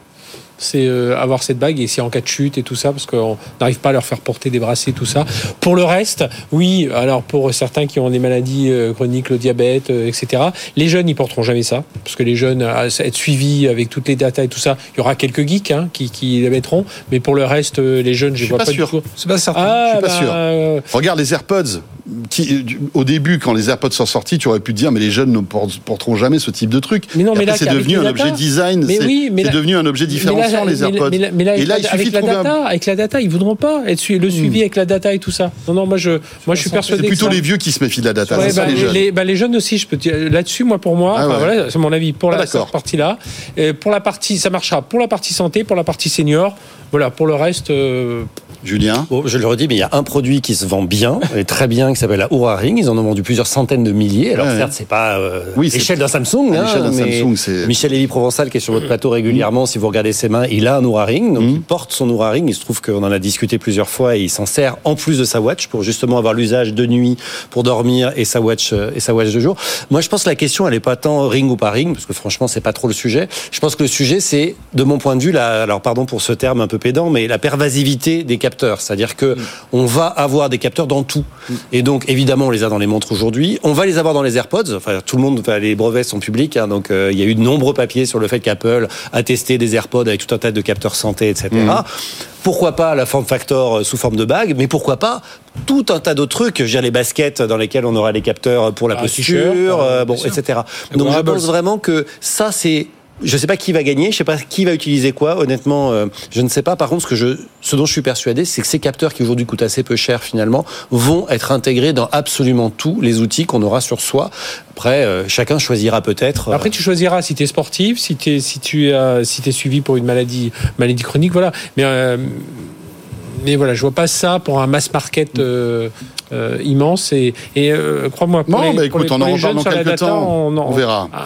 S4: C'est euh, avoir cette bague et c'est en cas de chute et tout ça, parce qu'on n'arrive pas à leur faire porter des bracelets, tout ça. Pour le reste, oui, alors pour certains qui ont des maladies euh, chroniques, le diabète, euh, etc., les jeunes, ils porteront jamais ça, parce que les jeunes, à être suivis avec toutes les datas et tout ça, il y aura quelques geeks hein, qui, qui les mettront, mais pour le reste, euh, les jeunes, je,
S2: Je suis
S4: vois
S2: pas
S4: pas,
S2: sûr.
S4: du tout.
S3: C'est pas certain.
S4: Ah,
S2: Je suis pas
S4: bah,
S2: sûr.
S4: euh,
S2: Regarde les AirPods. Qui, au début, quand les AirPods sont sortis, tu aurais pu te dire, mais les jeunes ne porteront jamais ce type de truc.
S4: Mais non,
S2: Et
S4: mais
S2: après,
S4: là,
S2: c'est devenu un
S4: data-
S2: objet design.
S4: Mais
S2: c'est
S4: oui, mais
S2: c'est
S4: là-
S2: devenu un objet
S4: Mais là,
S2: les
S4: mais-
S2: AirPods.
S4: Mais, là- mais là,
S2: Et là, il
S4: avec
S2: suffit de
S4: la
S2: trouver un- Hmm.
S4: data, avec la data, ils voudront pas être su- le suivi avec la data et tout ça. Non, non, moi je, moi je suis
S2: C'est
S4: persuadé. que
S2: plutôt
S4: ça-
S2: les vieux qui se méfient de la data.
S4: Ouais,
S2: c'est ça,
S4: bah,
S2: les jeunes.
S4: les, bah, les jeunes aussi, je peux dire là-dessus, moi pour moi,
S2: Ah
S4: voilà, c'est mon avis pour
S2: Ah,
S4: la cette partie-là. Euh, pour la partie, ça marchera pour la partie santé, pour la partie senior. Voilà, pour le reste, euh,
S2: Julien
S5: Bon, je le redis, mais il y a un produit qui se vend bien, et très bien, qui s'appelle la Oura Ring. Ils en ont vendu plusieurs centaines de milliers. Alors
S2: Ouais,
S5: certes, c'est pas euh,
S2: Oui,
S5: l'échelle d'un Samsung. Hein,
S2: l'échelle d'un
S5: mais
S2: Samsung, c'est-
S5: Michel Lévy Provençal, qui est sur votre plateau régulièrement, si vous regardez ses mains, il a un Oura Ring. Donc
S2: Mhm.
S5: il porte son Oura Ring. Il se trouve qu'on en a discuté plusieurs fois et il s'en sert en plus de sa watch pour justement avoir l'usage de nuit pour dormir et sa watch euh, et sa watch de jour. Moi, je pense que la question, elle est pas tant ring ou pas ring, parce que franchement, c'est pas trop le sujet. Je pense que le sujet, c'est, de mon point de vue, alors pardon pour ce terme un peu pédant, mais la pervasivité des capteurs. C'est-à-dire que on va avoir des capteurs dans tout. Et donc, évidemment, on les a dans les montres aujourd'hui. On va les avoir dans les AirPods. Enfin, tout le monde, enfin, les brevets sont publics. hein, donc, euh, il y a eu de nombreux papiers sur le fait qu'Apple a testé des AirPods avec tout un tas de capteurs santé, etc. Pourquoi pas la form factor euh, sous forme de bague, mais pourquoi pas tout un tas d'autres trucs, dire les baskets dans lesquelles on aura les capteurs pour la
S4: Un
S5: posture, euh, bon, etc. Donc je pense vraiment que ça c'est je sais pas qui va gagner, je sais pas qui va utiliser quoi. Honnêtement, euh, je ne sais pas. Par contre, ce dont je suis persuadé, c'est que ces capteurs qui aujourd'hui coûtent assez peu cher finalement vont être intégrés dans absolument tous les outils qu'on aura sur soi. Après, euh, chacun choisira peut-être. euh,
S4: Après, tu choisiras si tu es sportif, si, tu es suivi pour une maladie, chronique, voilà. Mais, voilà, je vois pas ça pour un mass market euh, immense. Et, et euh, crois-moi, pour
S2: Bon,
S4: les-
S2: bah,
S4: pour
S2: écoute, on
S4: pour
S2: en
S4: les
S2: reparle
S4: jeunes
S2: dans
S4: sur la
S2: quelques
S4: data,
S2: temps.
S4: on,
S2: On verra.
S4: Ah,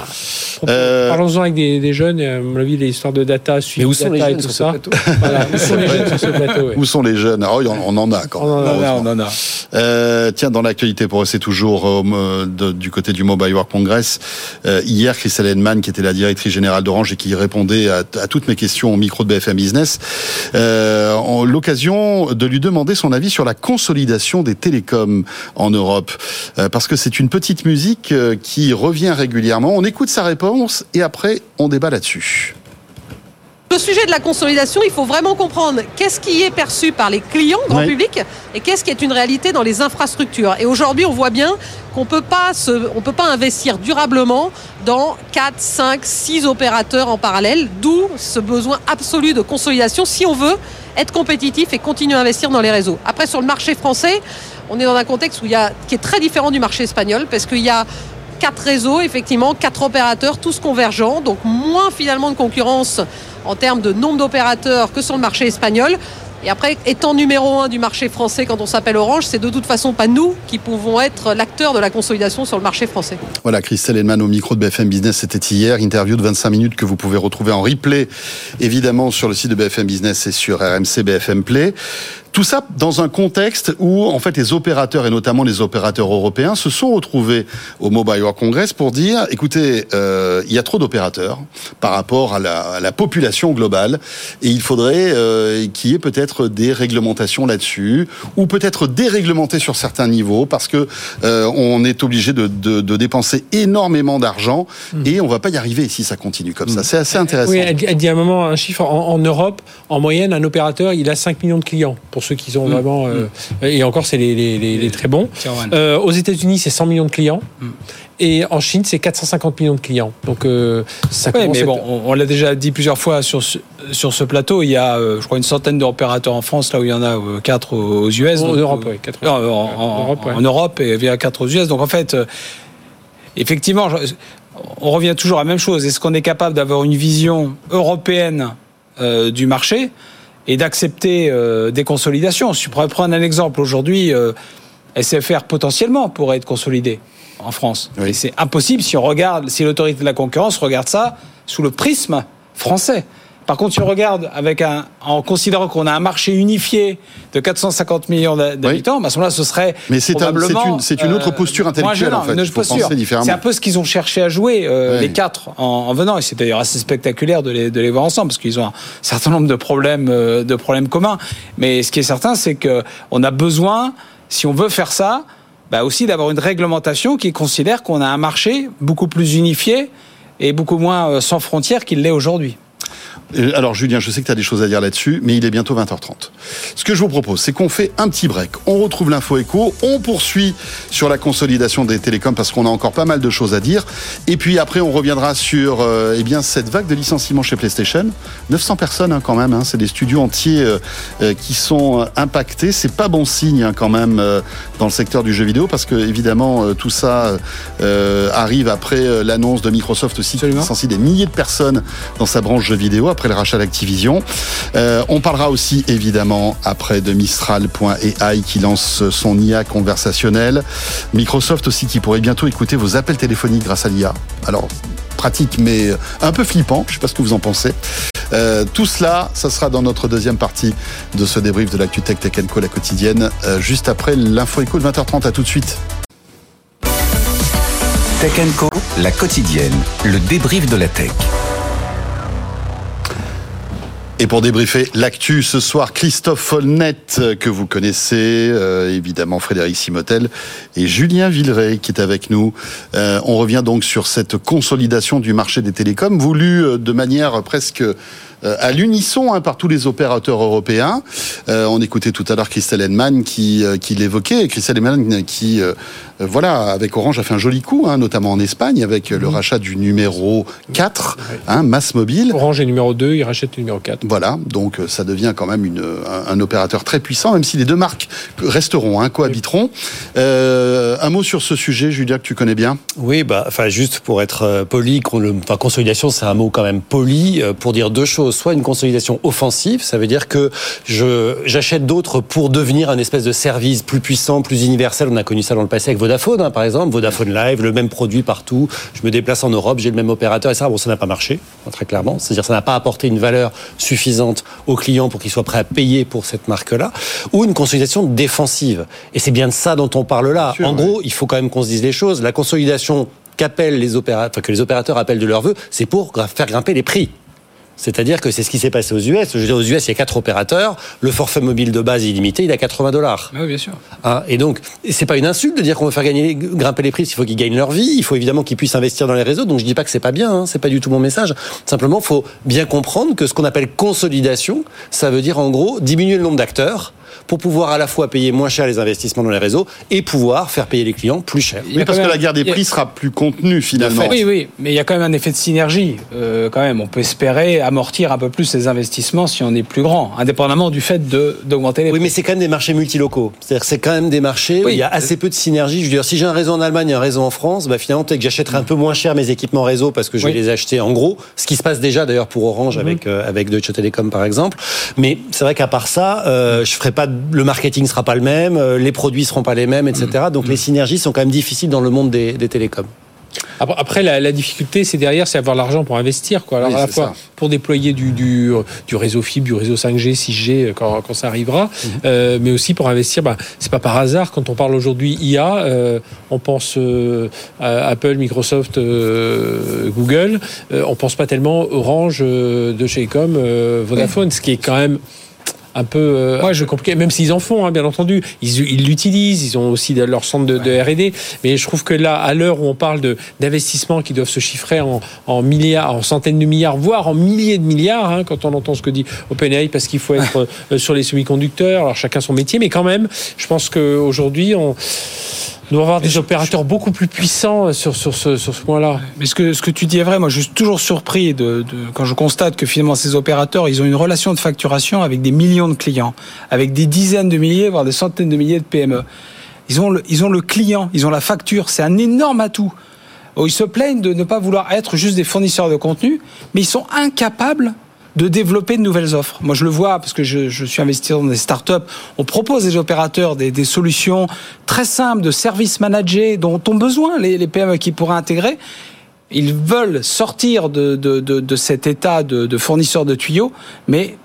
S2: Euh,
S4: Parlons-en avec des, des jeunes. et À mon avis, les histoires de data, suivi
S5: où sont les
S4: data et
S5: jeunes
S4: tout
S5: sur ce
S4: ça. Voilà, où sont les jeunes sur ce plateau ouais.
S2: Où sont les jeunes? Ah, on on en a quand
S4: On
S2: même.
S4: en a,
S3: Non, non, non, non.
S2: Euh, tiens, dans l'actualité, pour rester toujours euh, de- du côté du Mobile World Congress, euh, hier, Christelle Henman, qui était la directrice générale d'Orange et qui répondait à, à toutes mes questions au micro de BFM Business, euh, en l'occasion de lui demander son avis sur la consolidation des télécoms en Europe, Euh, parce que c'est une petite musique euh, qui revient régulièrement. On écoute sa réponse et après, on débat là-dessus.
S10: Le sujet de la consolidation, il faut vraiment comprendre qu'est-ce qui est perçu par les clients, grand
S2: Oui.
S10: public, et qu'est-ce qui est une réalité dans les infrastructures. Et aujourd'hui, on voit bien qu'on peut pas se, on peut pas investir durablement dans 4, 5, 6 opérateurs en parallèle, d'où ce besoin absolu de consolidation si on veut être compétitif et continuer à investir dans les réseaux. Après, sur le marché français, on est dans un contexte où il y a, qui est très différent du marché espagnol, parce qu'il y a quatre réseaux, effectivement, quatre opérateurs, tous convergents, donc moins finalement de concurrence en termes de nombre d'opérateurs que sur le marché espagnol. Et après, étant numéro un du marché français quand on s'appelle Orange, c'est de toute façon pas nous qui pouvons être l'acteur de la consolidation sur le marché français.
S2: Voilà, Christelle Henman au micro de BFM Business, c'était hier. Interview de 25 minutes que vous pouvez retrouver en replay, évidemment, sur le site de BFM Business et sur RMC BFM Play. Tout ça dans un contexte où, en fait, les opérateurs, et notamment les opérateurs européens, se sont retrouvés au Mobile World Congress pour dire, écoutez, euh, il y a trop d'opérateurs par rapport à la, à la population globale, et il faudrait euh, qu'il y ait peut-être des réglementations là-dessus, ou peut-être déréglementer sur certains niveaux, parce que euh, on est obligé de, de, de dépenser énormément d'argent, et on va pas y arriver si ça continue comme ça. C'est assez intéressant.
S4: Oui, elle, dit- elle dit à un moment un chiffre. En, en Europe, en moyenne, un opérateur, il a 5 millions de clients, pour ceux qui sont vraiment. euh, Et encore, c'est les, les- les- les très bons. Euh, aux États-Unis, c'est 100 millions de clients.
S3: Mm.
S4: Et en Chine, c'est 450 millions de clients. Donc, euh, ça
S3: Ouais, mais bon, on, on l'a déjà dit plusieurs fois sur ce, sur ce plateau. Il y a, euh, je crois, une centaine d'opérateurs en France, là où il y en a euh, quatre aux US.
S4: En
S3: donc,
S4: Europe,
S3: non, en, en-
S4: En Europe, ouais.
S3: en Europe et il y a quatre aux US. Donc en fait, effectivement, on revient toujours à la même chose. Est-ce qu'on est capable d'avoir une vision européenne euh, du marché? Et d'accepter euh, des consolidations je pourrais prendre un exemple aujourd'hui, euh, SFR potentiellement pourrait être consolidé en France.
S2: Oui.
S3: Et c'est impossible si on regarde, si l'autorité de la concurrence regarde ça sous le prisme français. Par contre, si on regarde avec un, en considérant qu'on a un marché unifié de 450 millions d'ha- d'habitants, bah, à ce moment-là, ce serait
S2: Mais c'est un-
S3: probablement,
S2: c'est une- autre
S3: euh,
S2: posture intellectuelle, en fait.
S3: C'est un peu ce qu'ils ont cherché à jouer, euh, les quatre, en, en venant. Et c'est d'ailleurs assez spectaculaire de les, de les voir ensemble, parce qu'ils ont un certain nombre de problèmes, euh, de problèmes communs. Mais ce qui est certain, c'est que on a besoin, si on veut faire ça, bah aussi d'avoir une réglementation qui considère qu'on a un marché beaucoup plus unifié et beaucoup moins sans frontières qu'il l'est aujourd'hui.
S2: Euh, Alors Julien, je sais que tu as des choses à dire là-dessus, mais il est bientôt 20h30. Ce que je vous propose, c'est qu'on fait un petit break. On retrouve l'info écho, on poursuit sur la consolidation des télécoms parce qu'on a encore pas mal de choses à dire. Et puis après, on reviendra sur euh, eh bien cette vague de licenciements chez PlayStation. 900 personnes hein, quand même, hein, c'est des studios entiers euh, euh, qui sont impactés. C'est pas bon signe hein, quand même euh, dans le secteur du jeu vidéo parce que évidemment tout ça euh, arrive après l'annonce de Microsoft aussi qui licencie des milliers de personnes dans sa branche jeux vidéo. Après le rachat d'Activision. Euh, on parlera aussi évidemment après de Mistral.ai qui lance son IA conversationnel. Microsoft aussi qui pourrait bientôt écouter vos appels téléphoniques grâce à l'IA. Alors pratique mais un peu flippant, je sais pas ce que vous en pensez. Euh, tout cela, ça sera dans notre deuxième partie de ce débrief de l'actu Tech Tech Co la quotidienne, euh, juste après l'info éco de 20h30. À tout de suite.
S1: Tech Co, la quotidienne, le débrief de la tech.
S2: Et pour débriefer l'actu ce soir, Christophe Folnet, euh, que vous connaissez, euh, évidemment Frédéric Simotel et Julien Villeray qui est avec nous. Euh, on revient donc sur cette consolidation du marché des télécoms, voulue de manière presque à l'unisson hein, par tous les opérateurs européens. Euh, on écoutait tout à l'heure Christelle Henman qui, euh, qui l'évoquait. Christelle Henman qui, euh, euh, voilà, avec Orange a fait un joli coup, hein, notamment en Espagne, avec le rachat du numéro 4, hein, Mass Mobile.
S4: Orange est numéro 2, il rachète le numéro 4.
S2: Voilà, donc euh, ça devient quand même une, un, un opérateur très puissant, même si les deux marques resteront, hein, cohabiteront. Euh, un mot sur ce sujet, Julia, que tu connais bien?
S5: Oui, bah, enfin, juste pour être euh, poli, le- consolidation, c'est un mot quand même poli euh, pour dire deux choses. Soit une consolidation offensive, ça veut dire que je j'achète d'autres pour devenir un espèce de service plus puissant, plus universel. On a connu ça dans le passé avec Vodafone, hein, par exemple. Vodafone Live, le même produit partout. Je me déplace en Europe, j'ai le même opérateur, et ça, bon, ça n'a pas marché, hein, très clairement. C'est-à-dire, ça n'a pas apporté une valeur suffisante aux clients pour qu'ils soient prêts à payer pour cette marque-là. Ou une consolidation défensive. Et c'est bien de ça dont on parle là.
S2: sûr,
S5: en
S2: ouais.
S5: gros, il faut quand même qu'on se dise les choses. La consolidation qu'appellent les opérateurs, enfin, que les opérateurs appellent de leur vœu, c'est pour faire grimper les prix. C'est-à-dire que c'est ce qui s'est passé aux US. Je veux dire, aux US, il y a quatre opérateurs. Le forfait mobile de base illimité, il est à 80 dollars.
S3: Oui, bien sûr.
S5: Hein, et donc, c'est pas une insulte de dire qu'on veut faire gagner, grimper les prix. Il faut qu'ils gagnent leur vie. Il faut évidemment qu'ils puissent investir dans les réseaux. Donc, je dis pas que c'est pas bien. Hein, c'est pas du tout mon message. Simplement, faut bien comprendre que ce qu'on appelle consolidation, ça veut dire en gros diminuer le nombre d'acteurs pour pouvoir à la fois payer moins cher les investissements dans les réseaux et pouvoir faire payer les clients plus cher.
S2: Oui, parce que
S3: même-
S2: la guerre des
S3: a-
S2: prix sera plus contenue finalement.
S3: Oui, oui, mais il y a quand même un effet de synergie. Euh, quand même, on peut espérer amortir un peu plus les investissements si on est plus grand, indépendamment du fait de d'augmenter les
S5: Oui,
S3: prix.
S5: mais c'est quand même des marchés multilocaux. C'est-à-dire que c'est quand même des marchés où
S3: Oui.
S5: il y a assez peu de synergie. Je veux dire, si j'ai un réseau en Allemagne et un réseau en France, bah finalement, peut-être que j'achèterai un peu moins cher mes équipements réseau parce que je vais
S3: Oui.
S5: les acheter en gros. Ce qui se passe déjà d'ailleurs pour Orange avec, euh, avec Deutsche Telekom par exemple. Mais c'est vrai qu'à part ça, euh, je ferai pas, le marketing sera pas le même, euh, les produits seront pas les mêmes, etc. Donc les synergies sont quand même difficiles dans le monde des, des télécoms.
S4: Après, la, la difficulté, c'est derrière, c'est avoir l'argent pour investir. Quoi. Alors,
S2: Oui,
S4: à la
S2: c'est
S4: fois
S2: ça.
S4: pour déployer du, du, du réseau fibre, du réseau 5G, 6G euh, quand, quand ça arrivera, euh, mais aussi pour investir. Bah, c'est pas par hasard quand on parle aujourd'hui IA, euh, on pense euh, à Apple, Microsoft, Google. On pense pas tellement Orange, de chez euh, Vodafone, ce qui est quand même un peu, euh, un peu compliqué, même s'ils en font, hein, bien entendu. Ils l'utilisent, ils ont aussi leur centre de, de R&D. Mais je trouve que là, à l'heure où on parle de d'investissements qui doivent se chiffrer en, en milliards, en centaines de milliards, voire en milliers de milliards, hein, quand on entend ce que dit OpenAI, parce qu'il faut être euh, sur les semi-conducteurs, alors chacun son métier, mais quand même, je pense qu'aujourd'hui, on doit avoir des opérateurs beaucoup plus puissants sur, sur ce, sur ce point-là.
S3: Mais ce que, ce que tu dis est vrai, moi je suis toujours surpris de, de- quand je constate que finalement ces opérateurs, ils ont une relation de facturation avec des millions de clients, avec des dizaines de milliers, voire des centaines de milliers de PME. Ils ont le, ils ont le client, ils ont la facture, c'est un énorme atout. Oh, Ils se plaignent de ne pas vouloir être juste des fournisseurs de contenu, mais ils sont incapables de développer de nouvelles offres. Moi, je le vois parce que je, je suis investi dans des startups. On propose des opérateurs des, des solutions très simples de services managés dont ont besoin les, les PME qui pourraient intégrer. Ils veulent sortir de, de, de, de cet état de, de fournisseurs de tuyaux, mais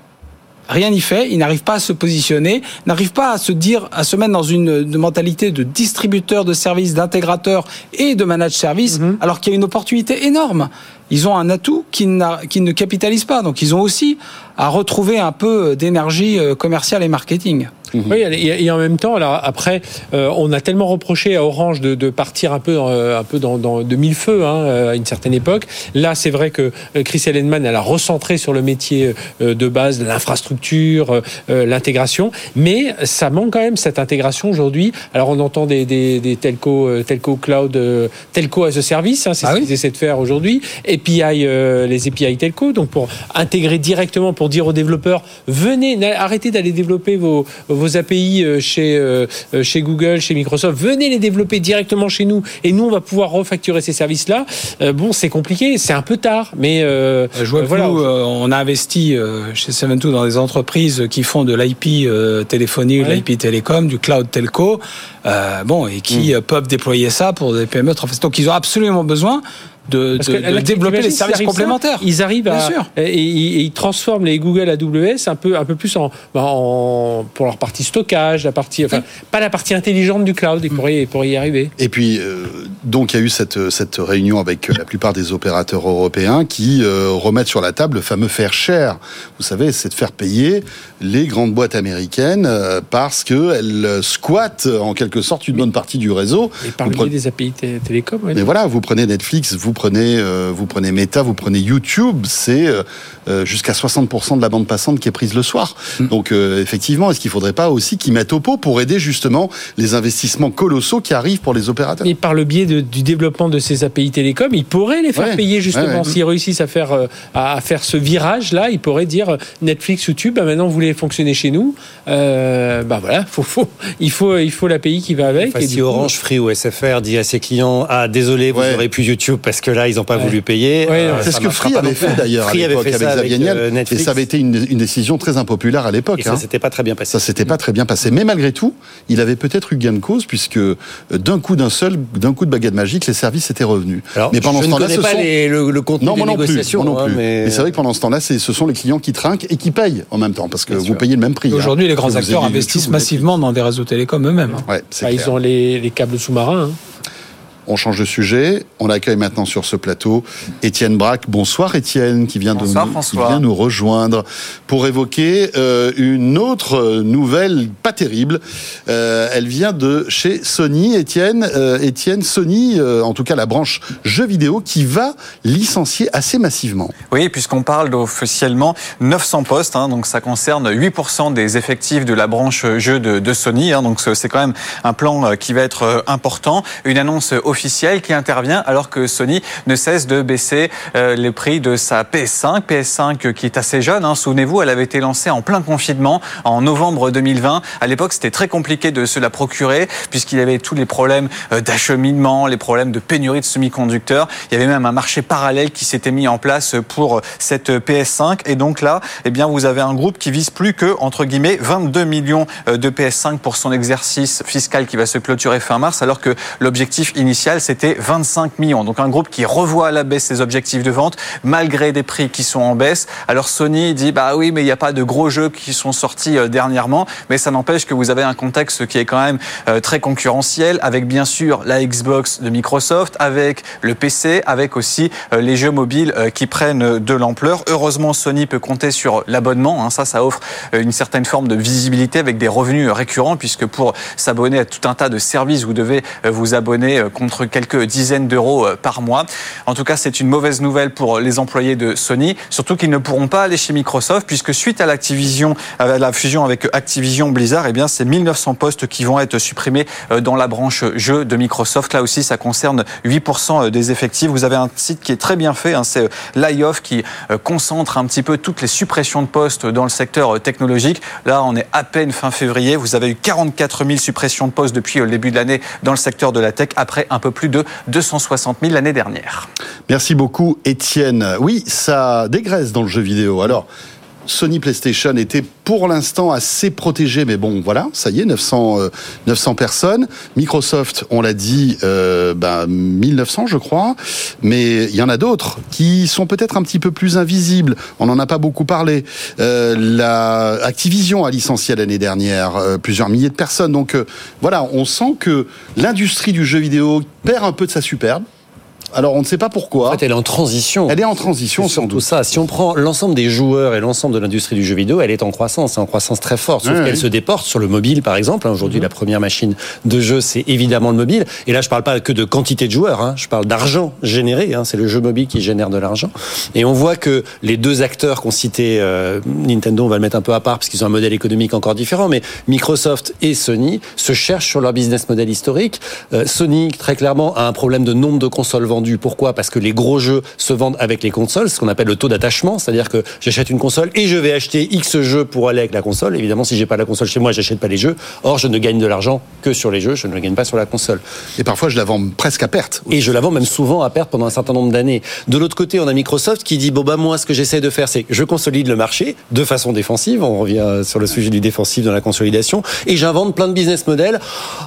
S3: rien n'y fait. Ils n'arrivent pas à se positionner, n'arrivent pas à se dire, à se mettre dans une, une mentalité de distributeur de services, d'intégrateur et de manage service, alors qu'il y a une opportunité énorme. Ils ont un atout qu'ils ne capitalisent pas. Donc, ils ont aussi à retrouver un peu d'énergie euh, commerciale et marketing.
S4: Oui, et, et en même temps, alors après, euh, on a tellement reproché à Orange de, de partir un peu, euh, un peu dans, dans de mille feux hein, euh, à une certaine époque. Là, c'est vrai que euh, Chris Ellenman, elle a recentré sur le métier de base, l'infrastructure, euh, l'intégration, mais ça manque quand même cette intégration aujourd'hui. Alors, on entend des, des, des telco, euh, telco cloud, telco as a service, hein, c'est
S3: Ah
S4: ce
S3: oui.
S4: qu'ils essaient de faire aujourd'hui. API, euh, les API telco, donc pour intégrer directement, pour dire aux développeurs, venez, arrêtez d'aller développer vos, vos API euh, chez, euh, chez Google, chez Microsoft, venez les développer directement chez nous et nous on va pouvoir refacturer ces services-là. bon, c'est compliqué, c'est un peu tard, mais
S3: je vois voilà, on a investi chez Seven2 dans des entreprises qui font de l'IP téléphonie, de l'IP télécom, du cloud telco, bon et qui mm. peuvent déployer ça pour des PME. Donc ils ont absolument besoin de, de, développer les services complémentaires.
S4: ils arrivent à Et, ils transforment les Google AWS un peu un peu plus en, bah, en pour leur partie stockage, la partie enfin pas la partie intelligente du cloud. Ils pourraient, pour y arriver.
S2: Et puis euh, donc il y a eu cette cette réunion avec la plupart des opérateurs européens qui euh, remettent sur la table le fameux faire cher. Vous savez, c'est de faire payer les grandes boîtes américaines euh, parce que elles squattent en quelque sorte une bonne partie du réseau.
S4: Et parler des API télécom.
S2: Mais voilà, vous prenez Netflix, vous prenez, euh, vous prenez Meta, vous prenez YouTube, c'est euh, euh, jusqu'à 60% de la bande passante qui est prise le soir. Mm. Donc effectivement, est-ce qu'il ne faudrait pas aussi qu'ils mettent au pot pour aider justement les investissements colossaux qui arrivent pour les opérateurs?
S4: Et par le biais du développement de ces API télécom, ils pourraient les faire payer justement. S'ils réussissent à faire, à faire ce virage-là, ils pourraient dire Netflix, YouTube, bah, maintenant vous voulez fonctionner chez nous, bah voilà, faut, faut, il faut, il faut l'API qui va avec.
S5: et si Orange, Free ou SFR dit à ses clients, ah désolé, vous n'aurez plus YouTube parce que là, ils n'ont pas voulu payer.
S2: Euh, c'est ce que Free avait fait d'ailleurs à l'époque avec Xavier Niel. Euh, et ça avait été une, décision très impopulaire à l'époque. Et
S5: ça hein. s'était pas très bien passé.
S2: Ça s'était pas très bien passé. Mais malgré tout, il avait peut-être eu gain de cause puisque euh, d'un coup d'un seul, d'un coup de baguette magique, les services étaient revenus.
S5: mais pendant ce temps-là, ce pas sont... le, contenu des négociations.
S2: non plus. Hein, mais, c'est vrai que pendant ce temps-là, ce sont les clients qui trinquent et qui payent en même temps parce que vous payez le même prix.
S3: Hein. Aujourd'hui, les grands acteurs investissent massivement dans des réseaux télécoms eux-mêmes.
S4: Bah, ils ont les câbles sous-marins.
S2: On change de sujet. On accueille maintenant sur ce plateau Étienne Braque. Bonsoir Étienne, qui vient, de nous, qui vient nous rejoindre pour évoquer euh, une autre nouvelle pas terrible. Euh, elle vient de chez Sony. Étienne, euh, Étienne Sony, en tout cas la branche jeux vidéo, qui va licencier assez massivement.
S11: Oui, puisqu'on parle officiellement 900 postes. Hein, donc ça concerne 8% des effectifs de la branche jeux de, de Sony. Hein, donc c'est quand même un plan qui va être important. Une annonce officielle officiel qui intervient alors que Sony ne cesse de baisser euh, les prix de sa PS5. PS5 qui est assez jeune, hein. souvenez-vous, elle avait été lancée en plein confinement en novembre 2020. À l'époque, c'était très compliqué de se la procurer puisqu'il y avait tous les problèmes euh, d'acheminement, les problèmes de pénurie de semi-conducteurs. Il y avait même un marché parallèle qui s'était mis en place pour cette PS5. Et donc là, eh bien, vous avez un groupe qui vise plus que, entre guillemets, 22 millions euh, de PS5 pour son exercice fiscal qui va se clôturer fin mars, alors que l'objectif initial c'était 25 millions. Donc un groupe qui revoit à la baisse ses objectifs de vente malgré des prix qui sont en baisse. Alors Sony dit bah oui, mais il n'y a pas de gros jeux qui sont sortis euh, dernièrement, mais ça n'empêche que vous avez un contexte qui est quand même euh, très concurrentiel avec bien sûr la Xbox de Microsoft, avec le PC, avec aussi euh, les jeux mobiles qui prennent de l'ampleur. Heureusement, Sony peut compter sur l'abonnement. Hein. Ça, ça offre une certaine forme de visibilité avec des revenus récurrents puisque pour s'abonner à tout un tas de services, vous devez vous abonner contre quelques dizaines d'euros euh, par mois. En tout cas, c'est une mauvaise nouvelle pour les employés de Sony, surtout qu'ils ne pourront pas aller chez Microsoft puisque suite à l'Activision, à la fusion avec Activision Blizzard, eh bien, c'est 1900 postes qui vont être supprimés euh, dans la branche jeux de Microsoft. Là aussi, ça concerne 8% euh, des effectifs. Vous avez un site qui est très bien fait, hein, c'est Layoff qui concentre un petit peu toutes les suppressions de postes dans le secteur technologique. Là, on est à peine fin février. Vous avez eu 44 000 suppressions de postes depuis le début de l'année dans le secteur de la tech, après un peu plus de 260 000 l'année dernière.
S2: Merci beaucoup, Étienne. Oui, ça dégraisse dans le jeu vidéo. Alors, Sony PlayStation était pour l'instant assez protégé, mais bon, voilà, ça y est, 900, 900 euh, personnes. Microsoft, on l'a dit, euh, ben, 1900, je crois, mais il y en a d'autres qui sont peut-être un petit peu plus invisibles. On n'en a pas beaucoup parlé. Euh, la Activision a licencié l'année dernière euh, plusieurs milliers de personnes. Donc voilà, on sent que l'industrie du jeu vidéo perd un peu de sa superbe. Alors on ne sait pas pourquoi.
S5: En fait, elle est en transition.
S2: Elle est en transition,
S5: sans tout ça. Si on prend l'ensemble des joueurs et l'ensemble de l'industrie du jeu vidéo, elle est en croissance, en croissance très forte. Sauf qu'elle se déporte sur le mobile, par exemple. Aujourd'hui, mhm. la première machine de jeu, c'est évidemment le mobile. Et là, je parle pas que de quantité de joueurs. Hein. Je parle d'argent généré. Hein. C'est le jeu mobile qui génère de l'argent. Et on voit que les deux acteurs qu'on citait, euh, Nintendo, on va le mettre un peu à part parce qu'ils ont un modèle économique encore différent, mais Microsoft et Sony se cherchent sur leur business model historique. Euh, Sony, très clairement, a un problème de nombre de consoles vendus. Pourquoi? Parce que les gros jeux se vendent avec les consoles, ce qu'on appelle le taux d'attachement, c'est-à-dire que j'achète une console et je vais acheter X jeux pour aller avec la console. Évidemment, si j'ai pas la console chez moi, j'achète pas les jeux. Or, je ne gagne de l'argent que sur les jeux, je ne le gagne pas sur la console.
S2: Et parfois, je la vends presque à perte.
S5: Et je la vends même souvent à perte pendant un certain nombre d'années. De l'autre côté, on a Microsoft qui dit bon bah moi, ce que j'essaie de faire, c'est que je consolide le marché de façon défensive. On revient sur le sujet du défensif dans la consolidation et j'invente plein de business models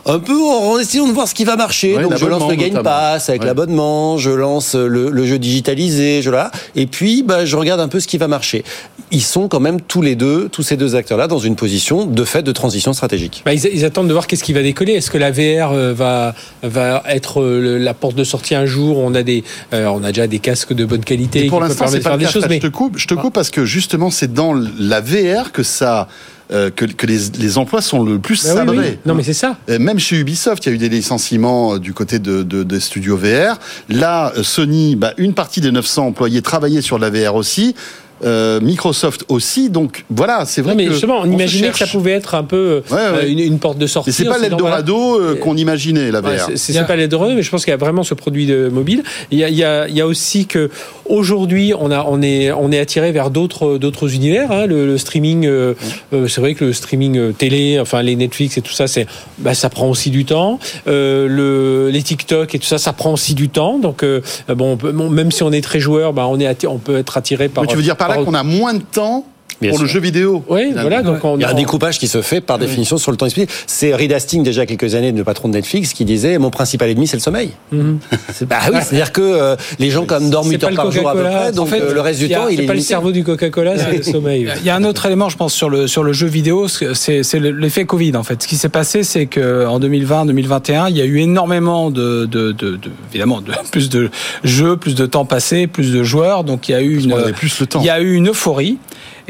S5: un peu en essayant de voir ce qui va marcher.
S2: Ouais,
S5: Donc je lance le Game
S2: notamment.
S5: Pass avec
S2: Ouais.
S5: l'abonnement, je lance le, le jeu digitalisé, je là, et puis bah, je regarde un peu ce qui va marcher. Ils sont quand même tous les deux, tous ces deux acteurs-là, dans une position de fait de transition stratégique.
S4: Bah, ils, ils attendent de voir qu'est-ce qui va décoller. Est-ce que la VR euh, va va être euh, le- la porte de sortie un jour On a des, euh, on a déjà des casques de bonne qualité
S2: Et pour l'instant, c'est
S4: de
S2: pas
S4: faire
S2: le
S4: des choses.
S2: Je
S4: Mais
S2: te coupe, je te coupe parce que justement, c'est dans la VR que ça, euh, que, que les, les emplois sont le plus
S4: Bah
S2: sabrés.
S4: oui. Non, mais c'est ça.
S2: Euh, Même chez Ubisoft, il y a eu des licenciements euh, du côté de, de, des studios VR. Là, Sony, bah, une partie des 900 employés travaillaient sur la VR aussi. Euh, Microsoft aussi. Donc voilà, c'est vrai
S4: non, mais
S2: que
S4: justement, on, imaginait que ça pouvait être un peu
S2: Ouais,
S4: euh,
S2: ouais.
S4: une, une porte de sortie.
S2: C'est pas
S4: voilà,
S2: l'Eldorado euh, qu'on imaginait la VR.
S4: Ouais, c'est- c'est c'est pas l'Eldorado, mais je pense qu'il y a vraiment ce produit de mobile. Il y a, il y a, il y a aussi que aujourd'hui, on a, on est, on est attiré vers d'autres, d'autres univers. hein. Le, le streaming, euh, euh, c'est vrai que le streaming euh, télé, enfin les Netflix et tout ça, c'est, bah, ça prend aussi du temps. Euh, le, les TikTok et tout ça, ça prend aussi du temps. Donc euh, bon, on peut- bon, même si on est très joueur, bah, on est, atti- on peut être attiré par.
S2: Mais tu veux dire par là qu'on a moins de temps
S5: Bien
S2: pour le jeu vidéo
S4: Oui, voilà. Donc on,
S5: Il y a un découpage qui se fait par définition sur le temps expliqué. C'est Reed Hastings, déjà quelques années, le patron de Netflix, qui disait Mon principal ennemi, c'est le sommeil. C'est- Bah oui, c'est-à-dire que euh, les gens, quand même, dorment
S4: c'est
S5: 8
S4: pas
S5: heures par jour à peu
S4: Coca-Cola.
S5: près. Donc
S3: En fait,
S5: euh, le reste du
S3: il y a-
S5: temps, il
S4: c'est
S5: est
S4: pas le cerveau du Coca-Cola, c'est le sommeil.
S3: Il y a un autre élément, je pense, sur le, sur le jeu vidéo, c'est c'est le- l'effet Covid, en fait. Ce qui s'est passé, c'est qu'en 2020-2021, il y a eu énormément de, de, de, de- évidemment, de, plus de jeux, plus de temps passé, plus de joueurs. Donc, il y a eu une,
S2: plus le temps.
S3: il y a eu une euphorie.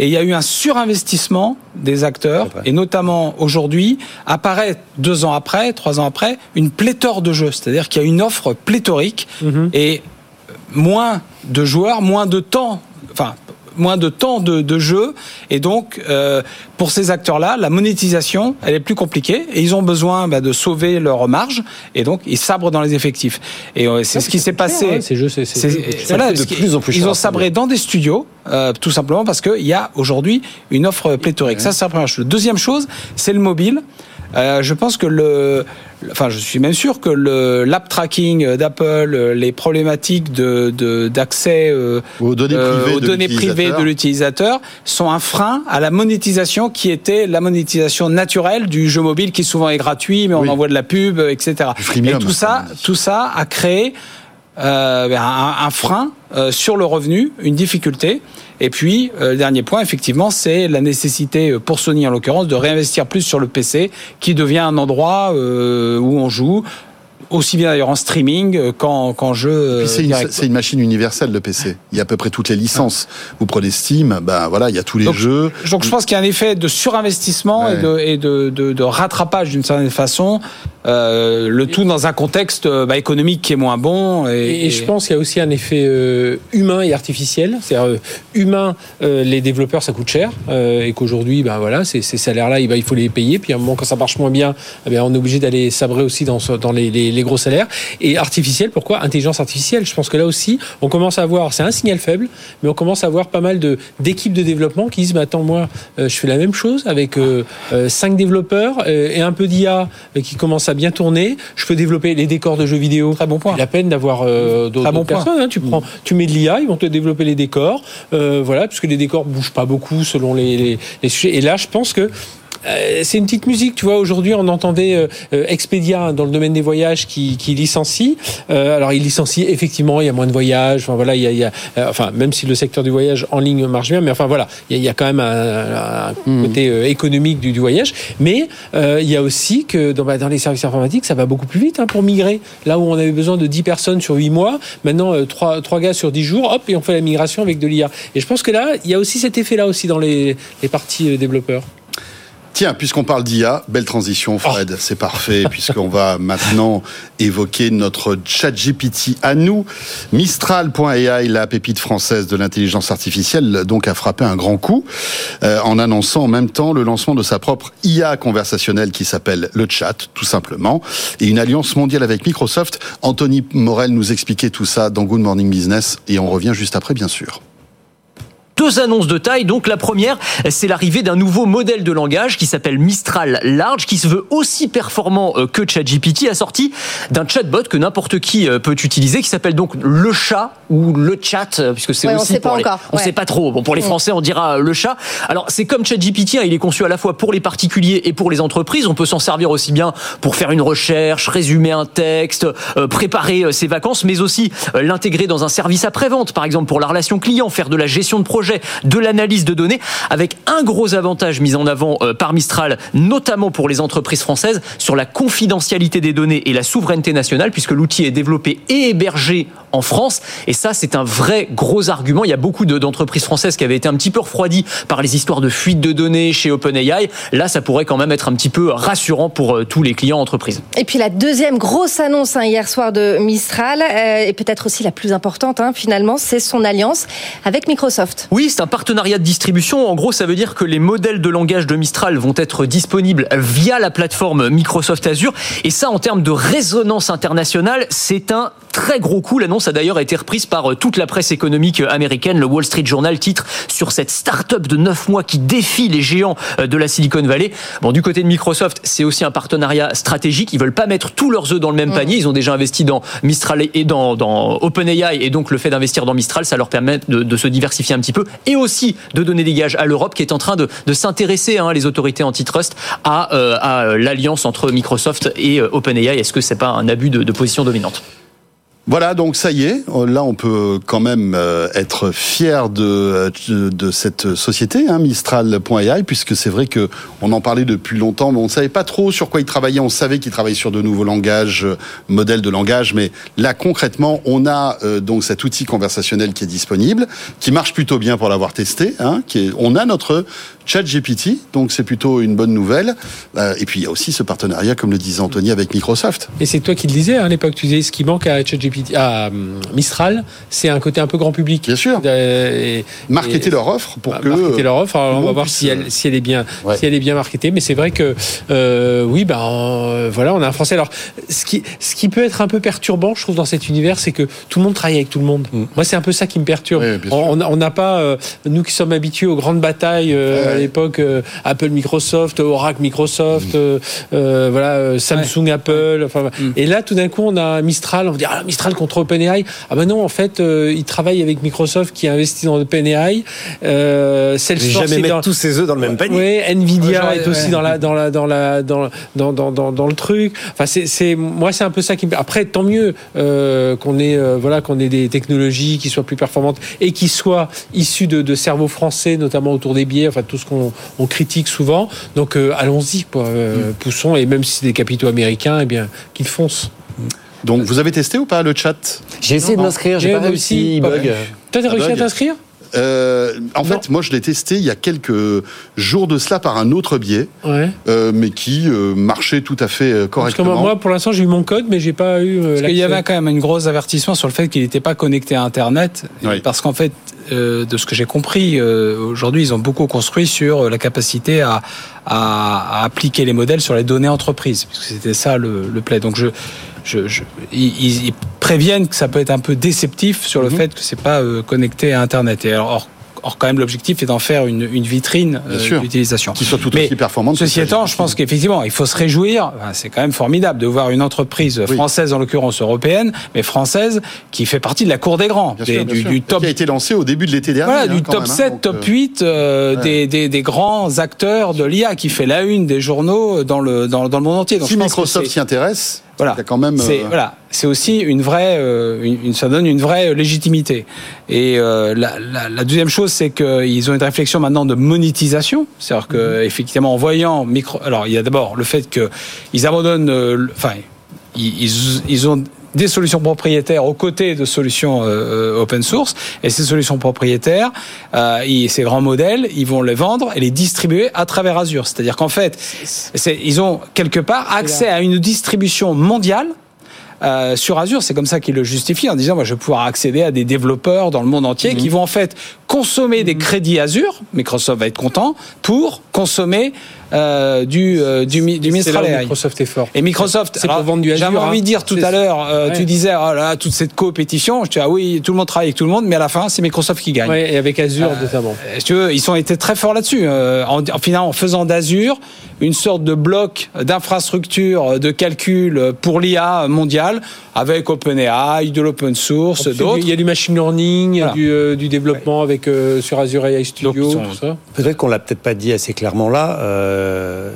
S3: Et il y a eu un surinvestissement des acteurs, et notamment aujourd'hui, apparaît deux ans après, trois ans après, une pléthore de jeux. C'est-à-dire qu'il y a une offre pléthorique et moins de joueurs, moins de temps, moins de temps de, de jeu. Et donc euh, pour ces acteurs-là la monétisation elle est plus compliquée et ils ont besoin bah, de sauver leur marge et donc ils sabrent dans les effectifs. Et euh, c'est ce qui s'est passé.
S4: hein, ces jeux, c'est-
S3: voilà,
S5: de plus en plus
S3: ils
S5: cher
S3: ont sabré dans des studios euh, tout simplement parce qu'il y a aujourd'hui une offre pléthorique. Ça c'est la première chose. Deuxième chose c'est le mobile Euh, je pense que le, enfin, je suis même sûr que le l'app tracking d'Apple, euh, les problématiques de de- d'accès euh,
S2: Aux données
S3: euh,
S2: privées
S3: aux
S2: de
S3: données privées
S2: l'utilisateur.
S3: de l'utilisateur sont un frein à la monétisation qui était la monétisation naturelle du jeu mobile qui souvent est gratuit, mais on
S2: Oui.
S3: envoie de la pub, etc. Et tout ça, tout ça a créé euh, ben, un, un frein euh, sur le revenu, une difficulté. Et puis, euh, dernier point, effectivement, c'est la nécessité, euh, pour Sony en l'occurrence, de réinvestir plus sur le PC, qui devient un endroit euh, où on joue, aussi bien d'ailleurs en streaming qu'en qu'en jeu. euh,
S2: c'est une,
S3: direct.
S2: c'est une machine universelle, le PC. Il y a à peu près toutes les licences. Vous prenez Steam, ben voilà, il y a tous les
S3: Donc,
S2: jeux.
S3: Donc je pense qu'il y a un effet de surinvestissement
S2: Ouais.
S3: et, de, et de, de- de rattrapage d'une certaine façon, euh, le tout dans un contexte euh, bah, économique qui est moins bon. Et,
S4: Et, et je pense qu'il y a aussi un effet euh, humain et artificiel. C'est-à-dire, euh, humain, euh, les développeurs, ça coûte cher. euh, et qu'aujourd'hui, ben voilà, ces, ces salaires-là, il, va- il faut les payer. Puis à un moment, quand ça marche moins bien, eh bien, on est obligé d'aller sabrer aussi dans, dans les, les- gros salaires. Et artificiel, pourquoi Intelligence artificielle? Je pense que là aussi, on commence à avoir, c'est un signal faible, mais on commence à avoir pas mal de- d'équipes de, développement qui disent, bah, attends, moi, euh, je fais la même chose avec euh, euh, cinq développeurs et un peu d'IA qui commence à bien tourner. Je peux développer les décors de jeux vidéo.
S3: Très bon point.
S4: La peine d'avoir d'autres
S3: bon
S4: personnes. hein. Tu prends, tu mets de l'IA, ils vont te développer les décors, voilà, puisque les décors bougent pas beaucoup selon les, les, les sujets. Et là, je pense que c'est une petite musique, tu vois. Aujourd'hui, on entendait euh, euh, Expedia dans le domaine des voyages qui, qui licencie. Euh, alors, il licencie effectivement, il y a moins de voyages. Enfin voilà, il y a, il y a euh, enfin même si le secteur du voyage en ligne marche bien, mais enfin voilà, il y a, il y a quand même un, un côté euh, économique du, du voyage. Mais euh, il y a aussi que dans, bah, dans les services informatiques, ça va beaucoup plus vite hein, pour migrer. Là où on avait besoin de 10 personnes sur 8 mois, maintenant euh, 3, trois gars sur 10 jours, hop, et on fait la migration avec de l'IA. Et je pense que là, il y a aussi cet effet-là aussi dans les, les parties euh, développeurs.
S2: Tiens, puisqu'on parle d'IA, belle transition, Fred, c'est parfait, puisqu'on va maintenant évoquer notre chat GPT à nous. Mistral.ai, la pépite française de l'intelligence artificielle, donc a frappé un grand coup euh, en annonçant en même temps le lancement de sa propre IA conversationnelle qui s'appelle le chat, tout simplement, et une alliance mondiale avec Microsoft. Anthony Morel nous expliquait tout ça dans Good Morning Business, et on revient juste après, bien sûr
S9: deux annonces de taille. Donc la première, c'est l'arrivée d'un nouveau modèle de langage qui s'appelle Mistral Large, qui se veut aussi performant euh, que ChatGPT, assorti d'un chatbot que n'importe qui euh, peut utiliser, qui s'appelle donc le chat ou le chat, euh, puisque c'est
S6: Ouais, on
S9: aussi
S6: sait pas
S9: pour les-
S6: encore.
S9: on
S6: Ouais.
S9: sait pas trop. Bon, pour les
S6: Mm.
S9: Français, on dira le chat. Alors c'est comme ChatGPT, hein, il est conçu à la fois pour les particuliers et pour les entreprises. On peut s'en servir aussi bien pour faire une recherche, résumer un texte, préparer ses vacances, mais aussi l'intégrer dans un service après-vente, par exemple pour la relation client, faire de la gestion de projet, de l'analyse de données, avec un gros avantage mis en avant euh, par Mistral, notamment pour les entreprises françaises, sur la confidentialité des données et la souveraineté nationale, puisque l'outil est développé et hébergé en France. Et ça, c'est un vrai gros argument. Il y a beaucoup de- d'entreprises françaises qui avaient été un petit peu refroidies par les histoires de fuite de données chez OpenAI. Là, ça pourrait quand même être un petit peu rassurant pour euh, tous les clients entreprises.
S12: Et puis la deuxième grosse annonce hein, hier soir de Mistral, euh, et peut-être aussi la plus importante hein, finalement, c'est son alliance avec Microsoft.
S9: Oui, c'est un partenariat de distribution. En gros, ça veut dire que les modèles de langage de Mistral vont être disponibles via la plateforme Microsoft Azure. Et ça, en termes de résonance internationale, c'est un très gros coup. L'annonce a d'ailleurs été reprise par euh, toute la presse économique américaine. Le Wall Street Journal titre sur cette start-up de 9 mois qui défie les géants euh, de la Silicon Valley. Bon, du côté de Microsoft, c'est aussi un partenariat stratégique. Ils veulent pas mettre tous leurs œufs dans le même panier. Ils ont déjà investi dans Mistral et dans, dans OpenAI. Et donc, le fait d'investir dans Mistral, ça leur permet de, de se diversifier un petit peu et aussi de donner des gages à l'Europe qui est en train de, de s'intéresser, hein, les autorités antitrust, à, euh, euh, l'alliance entre Microsoft et euh, OpenAI. Est-ce que c'est pas un abus de position dominante?
S2: Voilà, donc ça y est, euh, là on peut quand même euh, être fier de, de, cette société, hein, Mistral.ai, puisque c'est vrai que on en parlait depuis longtemps, mais on ne savait pas trop sur quoi il travaillait. On savait qu'il travaillait sur de nouveaux langages, euh, modèles de langage, mais là concrètement, on a euh, donc cet outil conversationnel qui est disponible, qui marche plutôt bien pour l'avoir testé. Hein, qui est, on a notre chat GPT, donc c'est plutôt une bonne nouvelle. Euh, et puis il y a aussi ce partenariat, comme le disait Anthony, avec Microsoft.
S4: Et c'est toi qui le disais à l'époque, tu disais ce qui manque à ChatGPT, à hum, Mistral, c'est un côté un peu grand public.
S2: Bien sûr.
S4: Et,
S2: Marketer
S4: et-
S2: leur offre pour
S4: bah,
S2: que
S4: marketer leur offre. Alors, on va voir si elle,
S2: euh,
S4: si elle est bien,
S2: Ouais.
S4: si elle est bien marketée. Mais c'est vrai que euh, oui, ben euh, voilà, on a un Français. Alors, ce qui, ce qui peut être un peu perturbant, je trouve, dans cet univers, c'est que tout le monde travaille avec tout le monde. Moi, c'est un peu ça qui me perturbe.
S2: Oui,
S4: on n'a pas, euh, nous qui sommes habitués aux grandes batailles euh, l'époque, euh, Apple, Microsoft, Oracle, Microsoft, euh, euh, voilà, Samsung, Apple. Enfin, Et là, tout d'un coup, on a Mistral. On va dire ah, Mistral contre OpenAI. Ah ben non, en fait, ils travaillent avec Microsoft qui a investi dans OpenAI. Euh, Salesforce
S5: Jamais mettre tous ses œufs dans le même panier.
S4: oui, Nvidia est aussi dans la dans la dans la dans dans dans dans, le truc. Enfin, c'est c'est moi c'est un peu ça qui me. Après, tant mieux qu'on ait voilà qu'on ait des technologies qui soient plus performantes et qui soient issues de, de cerveaux français, notamment autour des biais. Enfin, tout ce qu'on on critique souvent. Donc, euh, allons-y, quoi. Euh, Poussons et même si c'est des capitaux américains, eh bien qu'ils foncent.
S2: Donc, vous avez testé ou pas le chat?
S5: J'ai essayé de m'inscrire, j'ai pas réussi, il bug.
S4: Toi, t'as
S2: Ah,
S4: réussi à t'inscrire?
S2: Euh, En fait, moi, je l'ai testé il y a quelques jours de cela par un autre biais,
S4: Ouais.
S2: euh, mais qui euh, marchait tout à fait euh,
S4: Parce que
S2: correctement.
S4: moi, pour l'instant, j'ai eu mon code, mais j'ai pas eu.
S3: Parce qu'il y avait quand même une grosse avertissement sur le fait qu'il n'était pas connecté à Internet.
S2: Oui.
S3: Parce qu'en fait, euh, de ce que j'ai compris, euh, aujourd'hui, ils ont beaucoup construit sur la capacité à, à, à appliquer les modèles sur les données entreprises. Puisque c'était ça le, le play. Donc, je, je, je- ils, ils préviennent que ça peut être un peu déceptif sur le
S2: Mhm.
S3: fait que c'est pas euh, connecté à Internet. Et alors, or, quand même, l'objectif est d'en faire une, une vitrine euh, d'utilisation.
S2: qui soit tout aussi performante.
S3: Ceci étant, je pense qu'effectivement, il faut se réjouir. C'est quand même formidable de voir une entreprise
S2: Oui.
S3: française, en l'occurrence européenne, mais française, qui fait partie de la cour des grands,
S2: Bien
S3: des-
S2: sûr, bien
S3: du,
S2: sûr.
S3: du top.
S2: qui a été lancé au début de l'été dernier.
S3: Voilà,
S2: hein,
S3: du top
S2: même, hein,
S3: 7,
S2: donc,
S3: top
S2: euh,
S3: 8 euh,
S2: ouais.
S3: des, des, des grands acteurs de l'IA qui fait la une des journaux dans le, dans, dans le monde entier. Donc,
S2: Si Microsoft s'y intéresse,
S3: voilà.
S2: il y a quand même.
S3: C'est
S2: euh,
S3: voilà, c'est aussi une vraie, euh, une, ça donne une vraie légitimité. Et euh, la, la, la deuxième chose, c'est qu'ils ont une réflexion maintenant de monétisation, c'est-à-dire que effectivement, en voyant micro, alors il y a d'abord le fait que ils abandonnent, euh, enfin, ils, ils ont des solutions propriétaires aux côtés de solutions euh, euh, open source. Et ces solutions propriétaires, euh, ces grands modèles, ils vont les vendre et les distribuer à travers Azure. C'est-à-dire qu'en fait, ils ont quelque part accès à une distribution mondiale. Euh, sur Azure, c'est comme ça qu'ils le justifient en disant moi je vais pouvoir accéder à des développeurs dans le monde entier qui vont en fait consommer des crédits Azure, Microsoft va être content pour consommer euh, du euh, du, du Mistral AI.
S4: Microsoft est fort.
S3: Et Microsoft,
S4: C'est pour vendre du Azure,
S3: J'avais
S4: hein.
S3: envie de dire tout à l'heure, euh,
S4: Ouais.
S3: tu disais, oh là, toute cette compétition, je dis, ah oui, tout le monde travaille avec tout le monde, mais à la fin, c'est Microsoft qui gagne.
S4: Ouais, et avec Azure notamment.
S3: Si tu veux, ils ont été très forts là-dessus. en, finalement, en faisant d'Azure une sorte de bloc d'infrastructure de calcul pour l'IA mondiale, avec OpenAI, de l'open source, d'autres.
S4: Il y a du machine learning,
S3: Voilà.
S4: du, euh, du développement avec euh, sur Azure AI Studio,
S3: Donc,
S4: tout ça.
S5: Peut-être qu'on l'a peut-être pas dit assez clairement là. euh,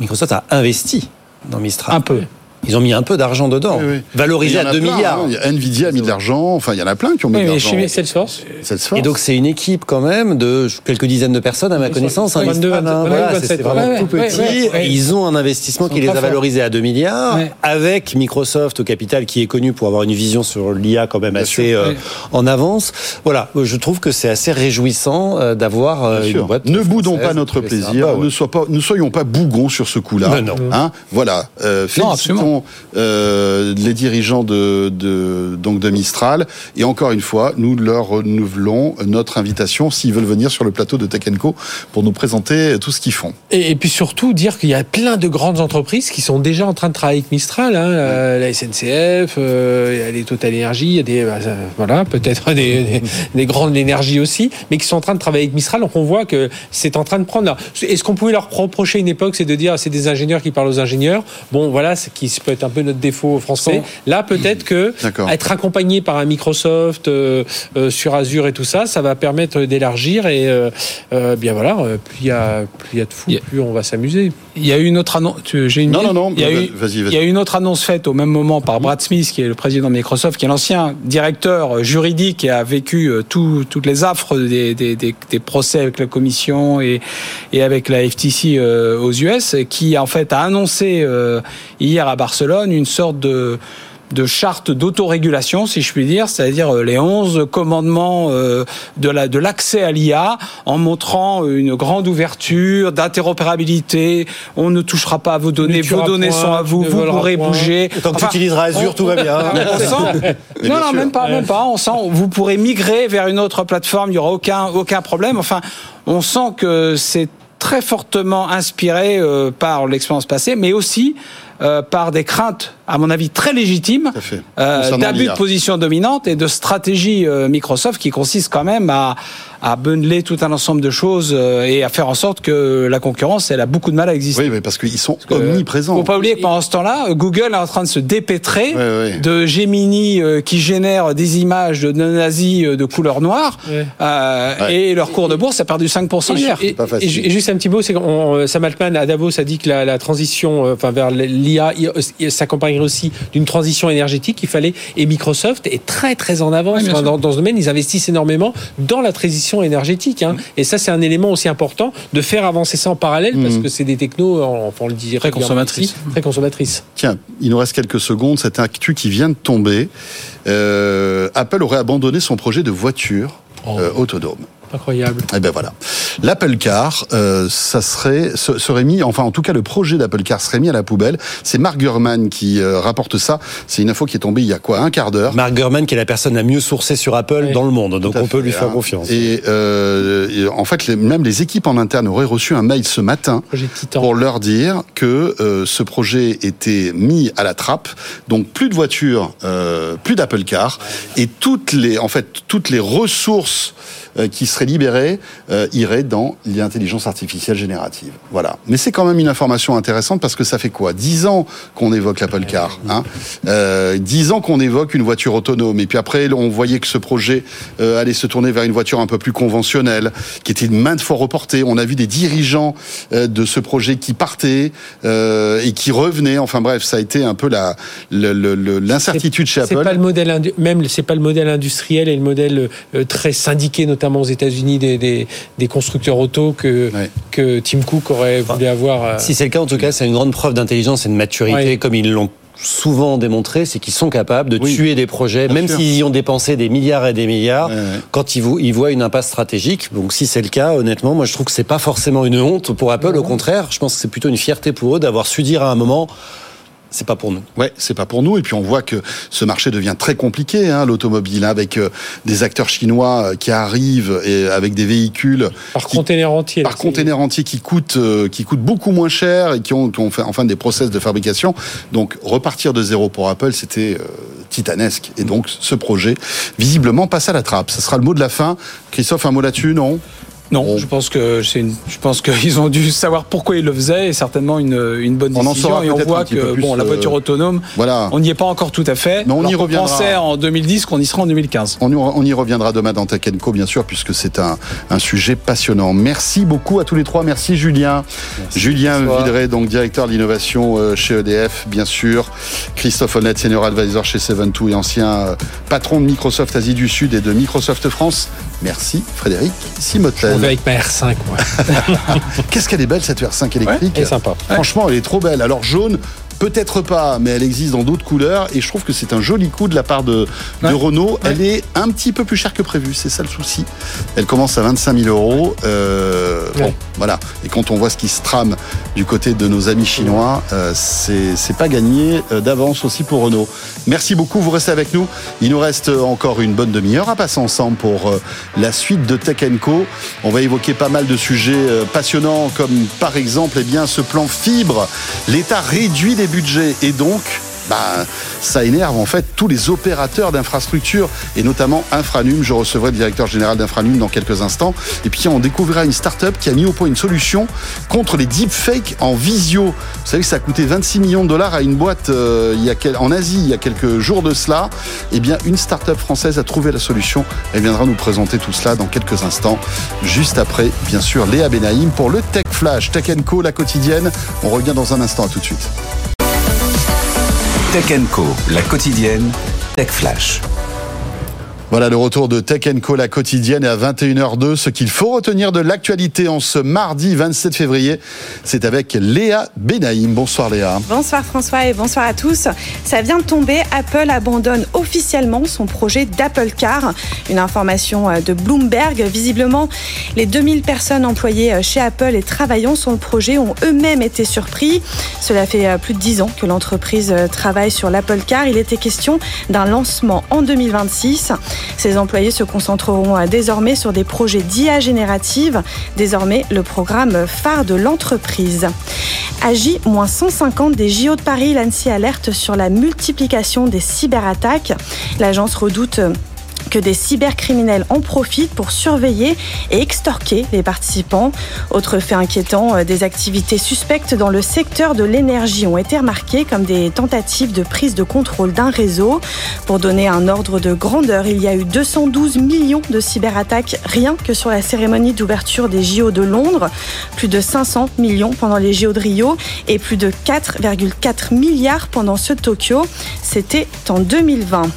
S5: Microsoft a investi dans Mistral.
S3: Un peu.
S5: Ils ont mis un peu d'argent dedans,
S2: Oui, oui.
S5: valorisé à
S2: a
S5: 2
S2: plein,
S5: milliards.
S2: hein. Il y a Nvidia a mis de l'argent. Enfin, il y en a plein qui ont mis
S3: Oui,
S2: de
S3: mais
S2: l'argent.
S3: chez
S4: Salesforce.
S2: Salesforce.
S5: Et donc c'est une équipe quand même de quelques dizaines de personnes à ma connaissance. hein,
S4: 22,
S5: Mistral,
S4: 22,
S5: voilà,
S4: 27,
S5: c'est vraiment
S3: ouais,
S5: tout petit.
S3: ouais, ouais.
S5: Et Ils ont un investissement qui les a valorisés à 2 milliards,
S3: Ouais.
S5: avec Microsoft au capital qui est connu pour avoir une vision sur l'IA quand même assez
S3: sûr,
S5: euh,
S3: ouais.
S5: en avance. Voilà, je trouve que c'est assez réjouissant euh, d'avoir euh, une
S2: sûr.
S5: boîte.
S2: Ne boudons pas notre plaisir,
S5: Bah
S2: ne, soyons pas bougons sur ce coup-là.
S5: Non, non.
S2: Hein voilà. Félicitons euh, les dirigeants de, de, donc de Mistral. Et encore une fois, nous leur renouvelons notre invitation s'ils veulent venir sur le plateau de Tech Co pour nous présenter tout ce qu'ils font.
S4: Et, et puis surtout dire qu'il y a plein de grandes entreprises qui sont déjà en train de travailler avec Mistral, hein, la, la SNCF, euh, il y a les Total Energy, il y a des bah, ça, voilà peut-être des, des, des grandes énergies aussi, mais qui sont en train de travailler avec Mistral. Donc on voit que c'est en train de prendre. Est-ce qu'on pouvait leur reprocher une époque, c'est de dire c'est des ingénieurs qui parlent aux ingénieurs? Bon voilà, ce qui peut être un peu notre défaut français. Là peut-être que
S2: D'accord.
S4: être accompagné par un Microsoft euh, euh, sur Azure et tout ça, ça va permettre d'élargir et euh, euh, bien voilà, plus il y a plus il y a de fous,
S3: Yeah.
S4: plus on va s'amuser.
S3: Il y a eu une autre annonce. J'ai une
S2: Non, non, non,
S3: Il y a
S2: vas-
S3: eu,
S2: vas-y, vas-y.
S3: il y a eu une autre annonce faite au même moment par Brad Smith, qui est le président de Microsoft, qui est l'ancien directeur juridique et a vécu tout- toutes les affres des, des, des, des procès avec la Commission et, et avec la FTC euh, aux US, qui en fait a annoncé euh, hier à Barcelone une sorte de de charte d'autorégulation, si je puis dire, c'est-à-dire euh, les 11 commandements euh, de la de l'accès à l'IA, en montrant une grande ouverture, d'interopérabilité. On ne touchera pas à vos données, vos données
S4: point,
S3: sont à vous, vous pourrez
S4: point.
S3: bouger.
S5: Tant que
S3: Enfin,
S5: tu utiliseras Azure,
S3: on-
S5: tout va bien.
S3: on sent- non, non, même pas, même pas. On sent, vous pourrez migrer vers une autre plateforme, il y aura aucun, aucun problème. Enfin, on sent que c'est très fortement inspiré euh, par l'expérience passée, mais aussi euh, par des craintes, à mon avis, très légitimes euh, d'abus de position dominante et de stratégie euh, Microsoft qui consiste quand même à, à bundler tout un ensemble de choses euh, et à faire en sorte que la concurrence, elle a beaucoup de mal à exister.
S2: Oui, mais parce qu'ils sont omniprésents.
S3: Faut pas oublier que pendant ce temps-là, Google est en train de se dépêtrer de Gemini euh, qui génère des images de nazis de couleur noire euh, et leur cours de bourse a perdu 5% hier.
S4: Et, juste un petit mot, c'est que Sam Altman à Davos a dit que la, la transition, euh, enfin vers l'IA, il- s'accompagnerait aussi d'une transition énergétique. Il fallait et Microsoft est très très en avance
S3: Oui,
S4: dans, dans ce domaine. Ils investissent énormément dans la transition énergétique. hein. Et ça, c'est un élément aussi important de faire avancer ça en parallèle parce que c'est des technos, enfin, on le dit
S3: Très consommatrices.
S4: ici, très consommatrices.
S2: Tiens, il nous reste quelques secondes. Cette actu qui vient de tomber. Euh, Apple aurait abandonné son projet de voiture
S4: Oh.
S2: euh, autonome.
S4: Incroyable.
S2: Eh ben voilà. L'Apple Car, euh, ça serait, se- serait mis, enfin en tout cas le projet d'Apple Car serait mis à la poubelle. C'est Mark Gurman qui euh, rapporte ça. C'est une info qui est tombée il y a quoi, un quart d'heure.
S5: Mark Gurman, qui est la personne la mieux sourcée sur Apple
S4: Oui.
S5: dans le monde, donc on peut
S2: fait,
S5: lui faire
S2: hein.
S5: confiance.
S2: Et, euh, et en fait, les- même les équipes en interne auraient reçu un mail ce matin
S4: Projet Titan.
S2: pour leur dire que euh, ce projet était mis à la trappe. Donc plus de voitures, euh, plus d'Apple Car, et toutes les, en fait, toutes les ressources qui seraient libérées euh, iraient dans l'intelligence artificielle générative. Voilà. Mais c'est quand même une information intéressante parce que ça fait quoi? Dix ans qu'on évoque l'Apple Car, hein? Euh, Dix ans qu'on évoque une voiture autonome, et puis après on voyait que ce projet euh, allait se tourner vers une voiture un peu plus conventionnelle, qui était maintes fois reportée. On a vu des dirigeants euh, de ce projet qui partaient euh, et qui revenaient. Enfin bref, ça a été un peu la l'incertitude chez
S4: C'est
S2: Apple.
S4: pas le modèle même c'est pas le modèle industriel et le modèle euh, très syndiqué notamment aux États-Unis des, des, des constructeurs auto que
S2: Ouais.
S4: que Tim Cook aurait voulu avoir. euh,
S5: Si c'est le cas, en tout cas, c'est une grande preuve d'intelligence et de maturité,
S4: Ouais.
S5: comme ils l'ont souvent démontré, c'est qu'ils sont capables de
S2: Oui.
S5: tuer des projets,
S2: Bien
S5: même s'ils y ont dépensé des milliards et des milliards,
S2: Ouais, ouais.
S5: quand ils, vo- ils voient une impasse stratégique. Donc si c'est le cas, honnêtement, moi je trouve que c'est pas forcément une honte pour Apple. Au contraire, je pense que c'est plutôt une fierté pour eux d'avoir su dire à un moment, c'est pas pour nous.
S2: Ouais, c'est pas pour nous. Et puis on voit que ce marché devient très compliqué, hein, l'automobile, hein, avec euh, des acteurs chinois euh, qui arrivent et avec des véhicules
S4: Par
S2: qui-
S4: container entier.
S2: par container entier qui coûtent euh, qui coûtent beaucoup moins cher et qui ont, qui ont fait enfin des process de fabrication. Donc repartir de zéro pour Apple, c'était euh, titanesque. Et donc ce projet visiblement passe à la trappe. Ce sera le mot de la fin. Christophe, un mot là-dessus, non?
S3: Non, je pense que c'est une, je pense qu'ils ont dû savoir pourquoi ils le faisaient et certainement une, une bonne
S2: On en
S3: décision.
S2: saura
S3: et on voit que bon, la
S2: euh,
S3: voiture autonome,
S2: Voilà.
S3: on n'y est pas encore tout à fait.
S2: Mais on
S3: Alors
S2: y reviendra.
S3: pensait en 2010 qu'on y sera en 2015.
S2: On y, on y reviendra demain dans Tech Co, bien sûr, puisque c'est un, un sujet passionnant. Merci beaucoup à tous les trois. Merci Julien. Julien
S5: Bonsoir.
S2: Donc directeur de l'innovation euh, chez EDF, bien sûr. Christophe Honnête, senior advisor chez Seven2 et ancien euh, patron de Microsoft Asie du Sud et de Microsoft France. Merci Frédéric
S4: On
S2: Simotel.
S4: va avec ma R5, moi.
S2: Qu'est-ce qu'elle est belle cette R5 électrique
S4: Elle est sympa.
S2: Franchement, elle est trop belle. Alors jaune, peut-être pas, mais elle existe dans d'autres couleurs et je trouve que c'est un joli coup de la part de, de
S3: Ouais.
S2: Renault. Elle est un petit peu plus chère que prévu, c'est ça le souci. Elle commence à 25 000 euros. Euh, Bon, voilà. Et quand on voit ce qui se trame du côté de nos amis chinois, euh, c'est pas gagné euh, d'avance aussi pour Renault. Merci beaucoup, vous restez avec nous. Il nous reste encore une bonne demi-heure à passer ensemble pour euh, la suite de Tech Co. On va évoquer pas mal de sujets euh, passionnants comme par exemple eh bien, ce plan fibre. L'État réduit budgets et donc bah, ça énerve en fait tous les opérateurs d'infrastructures et notamment Infranum. Je recevrai le directeur général d'Infranum dans quelques instants. Et puis on découvrira une start-up qui a mis au point une solution contre les deepfakes en visio. Vous savez que ça a coûté 26 millions de dollars à une boîte euh, en Asie il y a quelques jours de cela. Eh bien, une start-up française a trouvé la solution. Elle viendra nous présenter tout cela dans quelques instants. Juste après, bien sûr, Léa Benaïm pour le Tech Flash, Tech Co, la quotidienne. On revient dans un instant. À tout de suite.
S1: Tech Co, la quotidienne, Tech Flash.
S2: Voilà le retour de Tech Co, la quotidienne, à 21h02. Ce qu'il faut retenir de l'actualité en ce mardi 27 février, c'est avec Léa Benaïm. Bonsoir Léa.
S13: Bonsoir François et bonsoir à tous. Ça vient de tomber, Apple abandonne officiellement son projet d'Apple Car. Une information euh, de Bloomberg. Visiblement, les 2000 personnes employées euh, chez Apple et travaillant sur le projet ont eux-mêmes été surpris. Cela fait euh, plus de 10 ans que l'entreprise travaille sur l'Apple Car. Il était question d'un lancement en 2026. Ces employés se concentreront euh, désormais sur des projets d'IA générative, désormais le programme phare de l'entreprise. À J-150 des JO de Paris, l'ANSI alerte sur la multiplication des cyberattaques. L'agence redoute euh, que des cybercriminels en profitent pour surveiller et extorquer les participants. Autre fait inquiétant, euh, des activités suspectes dans le secteur de l'énergie ont été remarquées comme des tentatives de prise de contrôle d'un réseau. Pour donner un ordre de grandeur, il y a eu 212 millions de cyberattaques rien que sur la cérémonie d'ouverture des JO de Londres, plus de 500 millions pendant les JO de Rio et plus de 4,4 milliards pendant ceux de Tokyo. C'était en 2020.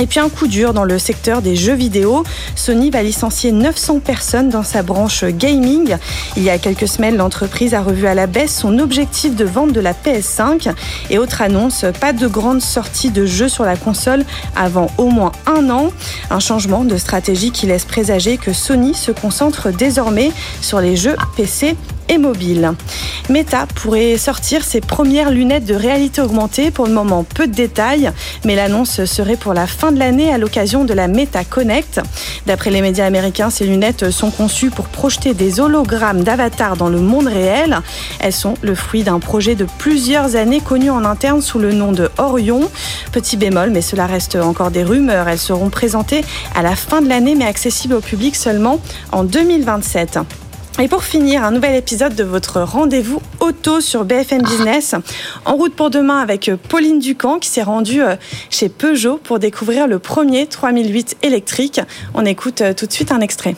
S13: Et puis un coup dur dans le secteur des jeux vidéo. Sony va licencier 900 personnes dans sa branche gaming. Il y a quelques semaines, l'entreprise a revu à la baisse son objectif de vente de la PS5. Et autre annonce, pas de grande sortie de jeux sur la console avant au moins un an. Un changement de stratégie qui laisse présager que Sony se concentre désormais sur les jeux PC et mobile. Meta pourrait sortir ses premières lunettes de réalité augmentée. Pour le moment, peu de détails, mais l'annonce serait pour la fin de l'année à l'occasion de la Meta Connect. D'après les médias américains, ces lunettes sont conçues pour projeter des hologrammes d'avatars dans le monde réel. Elles sont le fruit d'un projet de plusieurs années connu en interne sous le nom de Orion. Petit bémol, mais cela reste encore des rumeurs. Elles seront présentées à la fin de l'année, mais accessibles au public seulement en 2027. Et pour finir, un nouvel épisode de votre rendez-vous auto sur BFM Business. En route pour demain avec Pauline Ducamp qui s'est rendue euh, chez Peugeot pour découvrir le premier 3008 électrique. On écoute euh, tout de suite un extrait.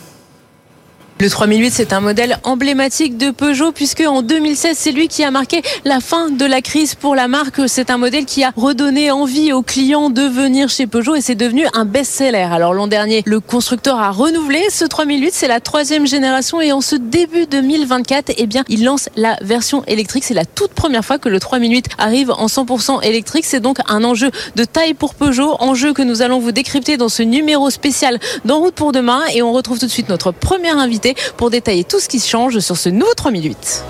S14: Le 3008, c'est un modèle emblématique de Peugeot puisque en 2016, c'est lui qui a marqué la fin de la crise pour la marque. C'est un modèle qui a redonné envie aux clients de venir chez Peugeot et c'est devenu un best-seller. Alors l'an dernier, le constructeur a renouvelé ce 3008, c'est la troisième génération et en ce début 2024, eh bien, il lance la version électrique. C'est la toute première fois que le 3008 arrive en 100% électrique. C'est donc un enjeu de taille pour Peugeot, enjeu que nous allons vous décrypter dans ce numéro spécial d'En route pour demain et on retrouve tout de suite notre première pour détailler tout ce qui change sur ce nouveau 3008.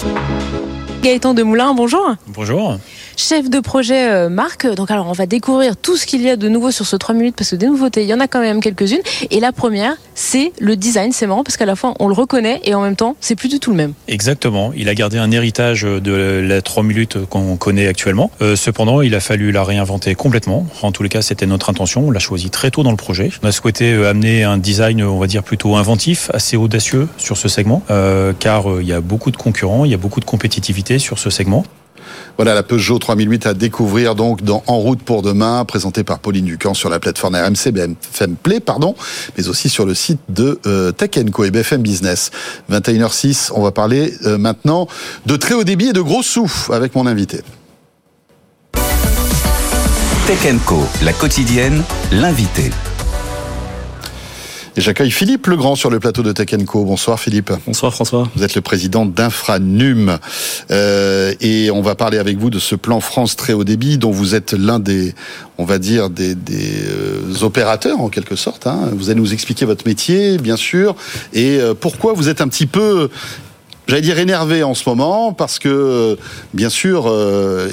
S14: Gaëtan Demoulin, bonjour.
S15: Bonjour
S14: chef de projet euh, marque. Donc alors on va découvrir tout ce qu'il y a de nouveau sur ce 3 minutes parce que des nouveautés, il y en a quand même quelques-unes. Et la première, c'est le design. C'est marrant parce qu'à la fois on le reconnaît et en même temps c'est plus du tout le même.
S15: Exactement. Il a gardé un héritage de la 3 minutes qu'on connaît actuellement. Euh, cependant, il a fallu la réinventer complètement. En tous les cas, c'était notre intention. On l'a choisi très tôt dans le projet. On a souhaité euh, amener un design, on va dire plutôt inventif, assez audacieux sur ce segment, car il y a beaucoup de concurrents, il y a beaucoup de compétitivité sur ce segment.
S2: Voilà la Peugeot 3008 à découvrir donc dans En route pour demain, présenté par Pauline Ducamp sur la plateforme RMC BFM Play, pardon, mais aussi sur le site de euh, Tech Co et BFM Business. 21h06, on va parler euh, maintenant de très haut débit et de gros sous avec mon invité.
S1: Tech Co, la quotidienne, l'invité.
S2: Et j'accueille Philippe Legrand sur le plateau de Tech Co. Bonsoir Philippe.
S16: Bonsoir François.
S2: Vous êtes le président d'Infranum. Euh, et on va parler avec vous de ce plan France très haut débit dont vous êtes l'un des, on va dire, des, euh, opérateurs en quelque sorte. Hein. Vous allez nous expliquer votre métier, bien sûr, et euh, pourquoi vous êtes un petit peu j'allais dire énervé en ce moment? Parce que bien sûr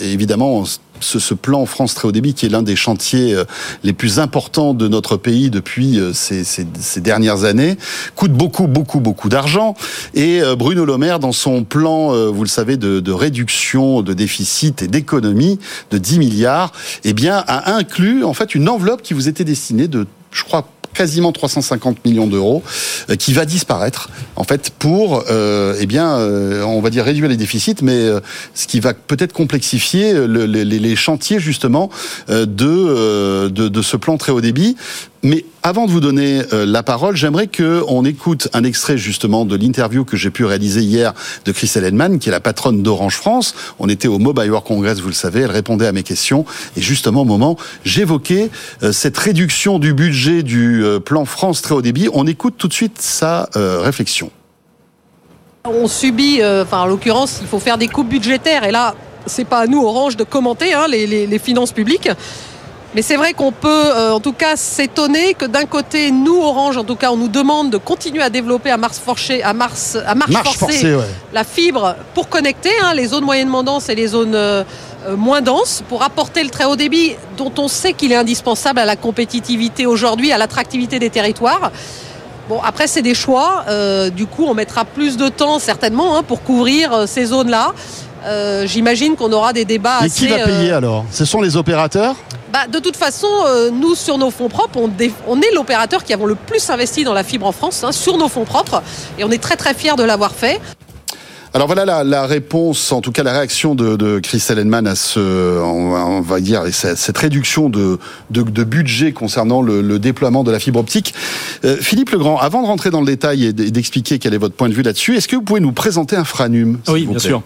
S2: évidemment ce, plan France très haut débit qui est l'un des chantiers euh, les plus importants de notre pays depuis euh, ces, dernières années coûte beaucoup beaucoup beaucoup d'argent. Et euh, Bruno Le Maire dans son plan vous le savez de, réduction de déficit et d'économie de 10 milliards eh bien a inclus en fait une enveloppe qui vous était destinée de je crois quasiment 350 millions d'euros euh, qui va disparaître en fait pour euh, eh bien euh, on va dire réduire les déficits mais ce qui va peut-être complexifier le, les, chantiers justement de, de ce plan très haut débit mais avant de vous donner euh, la parole, j'aimerais que on écoute un extrait justement de l'interview que j'ai pu réaliser hier de Chris Ellenman, qui est la patronne d'Orange France. On était au Mobile World Congress, vous le savez, elle répondait à mes questions. Et justement, au moment, j'évoquais euh, cette réduction du budget du euh, plan France très haut débit. On écoute tout de suite sa réflexion.
S10: On subit, enfin en l'occurrence, il faut faire des coupes budgétaires. Et là, c'est pas à nous, Orange, de commenter hein, les, les, les finances publiques. Mais c'est vrai qu'on peut euh, en tout cas s'étonner que d'un côté, nous, Orange, en tout cas, on nous demande de continuer à développer à Mars forcée, à Mars, à marche, forcée, la fibre pour connecter hein, les zones moyennement denses et les zones euh, euh, moins denses, pour apporter le très haut débit dont on sait qu'il est indispensable à la compétitivité aujourd'hui, à l'attractivité des territoires. Bon, après, c'est des choix. du coup, on mettra plus de temps certainement hein, pour couvrir ces zones-là. J'imagine qu'on aura des débats.
S2: Mais qui va payer alors? Ce sont les opérateurs?
S10: Bah, de toute façon, euh, nous, sur nos fonds propres, on, on est l'opérateur qui avons le plus investi dans la fibre en France, hein, sur nos fonds propres, et on est très très fiers de l'avoir fait.
S2: Alors voilà la, la, réponse, en tout cas la réaction de, de Chris Ellenman à ce, on va dire, cette réduction de, de, de budget concernant le, le, déploiement de la fibre optique. Euh, Philippe Legrand, avant de rentrer dans le détail et d'expliquer quel est votre point de vue là-dessus, est-ce que vous pouvez nous présenter Infranum
S16: Oui, bien sûr.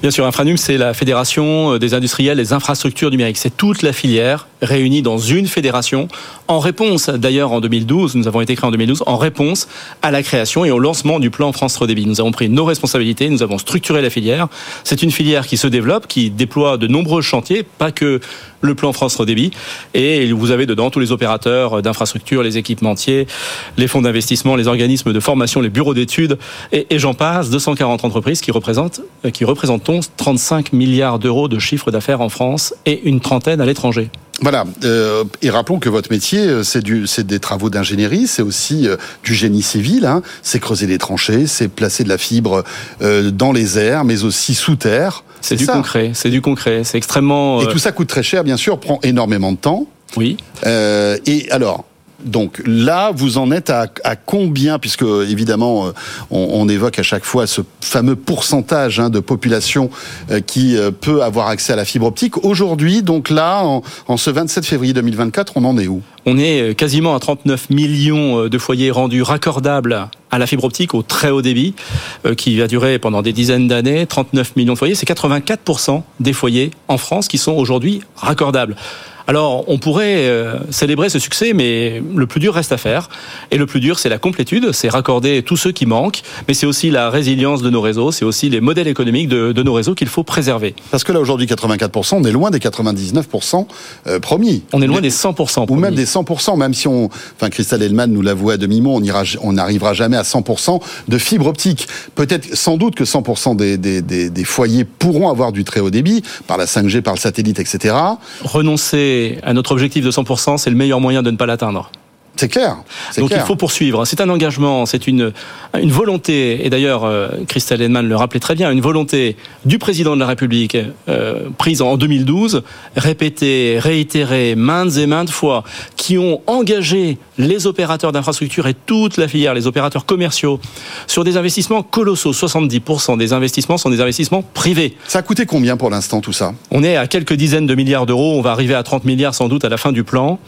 S16: Bien sûr, Infranum, c'est la fédération des industriels des infrastructures numériques. C'est toute la filière réunie dans une fédération en réponse, d'ailleurs en 2012, nous avons été créés en 2012, en réponse à la création et au lancement du plan France Très Débit. Nous avons pris nos responsabilités, nous avons structuré la filière. C'est une filière qui se développe, qui déploie de nombreux chantiers, pas que le plan France Très Débit. Et vous avez dedans tous les opérateurs d'infrastructures, les équipementiers, les fonds d'investissement, les organismes de formation, les bureaux d'études, et, et j'en passe, 240 entreprises qui représentent, qui représentent 35 milliards d'euros de chiffre d'affaires en France et une trentaine à l'étranger.
S2: Voilà. Euh, et rappelons que votre métier, euh, c'est du, c'est des travaux d'ingénierie, c'est aussi euh, du génie civil. Hein. C'est creuser des tranchées, c'est placer de la fibre euh, dans les airs, mais aussi sous terre.
S16: C'est du concret. C'est du concret. C'est extrêmement.
S2: Et tout ça coûte très cher, bien sûr, prend énormément de temps.
S16: Oui.
S2: et alors, donc là, vous en êtes à, combien, puisque évidemment, euh, on, évoque à chaque fois ce fameux pourcentage hein, de population euh, qui euh, peut avoir accès à la fibre optique. Aujourd'hui, donc là, en, en, ce 27 février 2024, on en est où?
S16: On est quasiment à 39 millions de foyers rendus raccordables à la fibre optique au très haut débit, qui va durer pendant des dizaines d'années, 39 millions de foyers. C'est 84% des foyers en France qui sont aujourd'hui raccordables. Alors, on pourrait euh, célébrer ce succès, mais le plus dur reste à faire. Et le plus dur, c'est la complétude, c'est raccorder tous ceux qui manquent, mais c'est aussi la résilience de nos réseaux, c'est aussi les modèles économiques de, de nos réseaux qu'il faut préserver.
S2: Parce que là, aujourd'hui, 84%, on est loin des 99% euh, promis.
S16: On est loin des 100%.
S2: Ou même des 100%, même si on, enfin, Christelle Hellman nous l'avoue à demi-mot, on ira, on n'arrivera jamais à 100% de fibre optique. Peut-être, sans doute que 100% des, des, des, des foyers pourront avoir du très haut débit, par la 5G, par le satellite, etc.
S16: Renoncer à notre objectif de 100%, c'est le meilleur moyen de ne pas l'atteindre.
S2: C'est clair.
S16: Donc
S2: clair.
S16: il faut poursuivre. C'est un engagement, c'est une, une volonté, et d'ailleurs euh, Christelle Henman le rappelait très bien, une volonté du président de la République euh, prise en 2012, répétée, réitérée maintes et maintes fois, qui ont engagé les opérateurs d'infrastructure et toute la filière, les opérateurs commerciaux, sur des investissements colossaux. 70% des investissements sont des investissements privés.
S2: Ça a coûté combien pour l'instant tout ça?
S16: On est à quelques dizaines de milliards d'euros, on va arriver à 30 milliards sans doute à la fin du plan.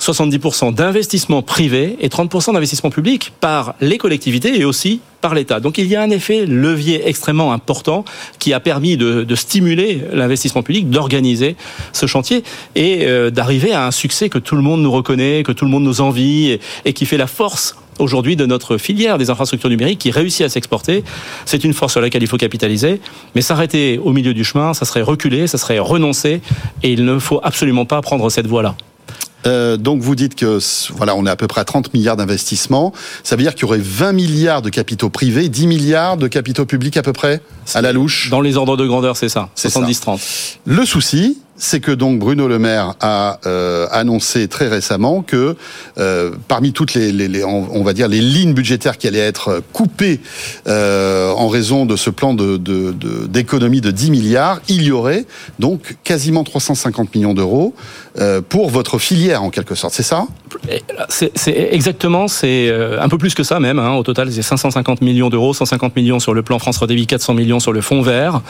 S16: 70% d'investissements privés et 30% d'investissements publics par les collectivités et aussi par l'État. Donc il y a un effet levier extrêmement important qui a permis de, de stimuler l'investissement public, d'organiser ce chantier et euh, d'arriver à un succès que tout le monde nous reconnaît, que tout le monde nous envie et, et qui fait la force aujourd'hui de notre filière des infrastructures numériques qui réussit à s'exporter. C'est une force sur laquelle il faut capitaliser, mais s'arrêter au milieu du chemin, ça serait reculer, ça serait renoncer, et il ne faut absolument pas prendre cette voie-là.
S2: Euh, donc vous dites que voilà, on est à peu près à 30 milliards d'investissements. Ça veut dire qu'il y aurait 20 milliards de capitaux privés, 10 milliards de capitaux publics à peu près à la louche.
S16: Dans les ordres de grandeur, c'est ça. 70-30.
S2: Le souci, c'est que donc Bruno Le Maire a euh, annoncé très récemment que euh, parmi toutes les, les, les, on va dire les lignes budgétaires qui allaient être coupées euh, en raison de ce plan de, de, de, d'économie de 10 milliards, il y aurait donc quasiment 350 millions d'euros euh, pour votre filière en quelque sorte. C'est ça
S16: c'est, c'est exactement, c'est euh, un peu plus que ça même. Hein, au total, c'est 550 millions d'euros, 150 millions sur le plan France Redévie, 400 millions sur le fonds vert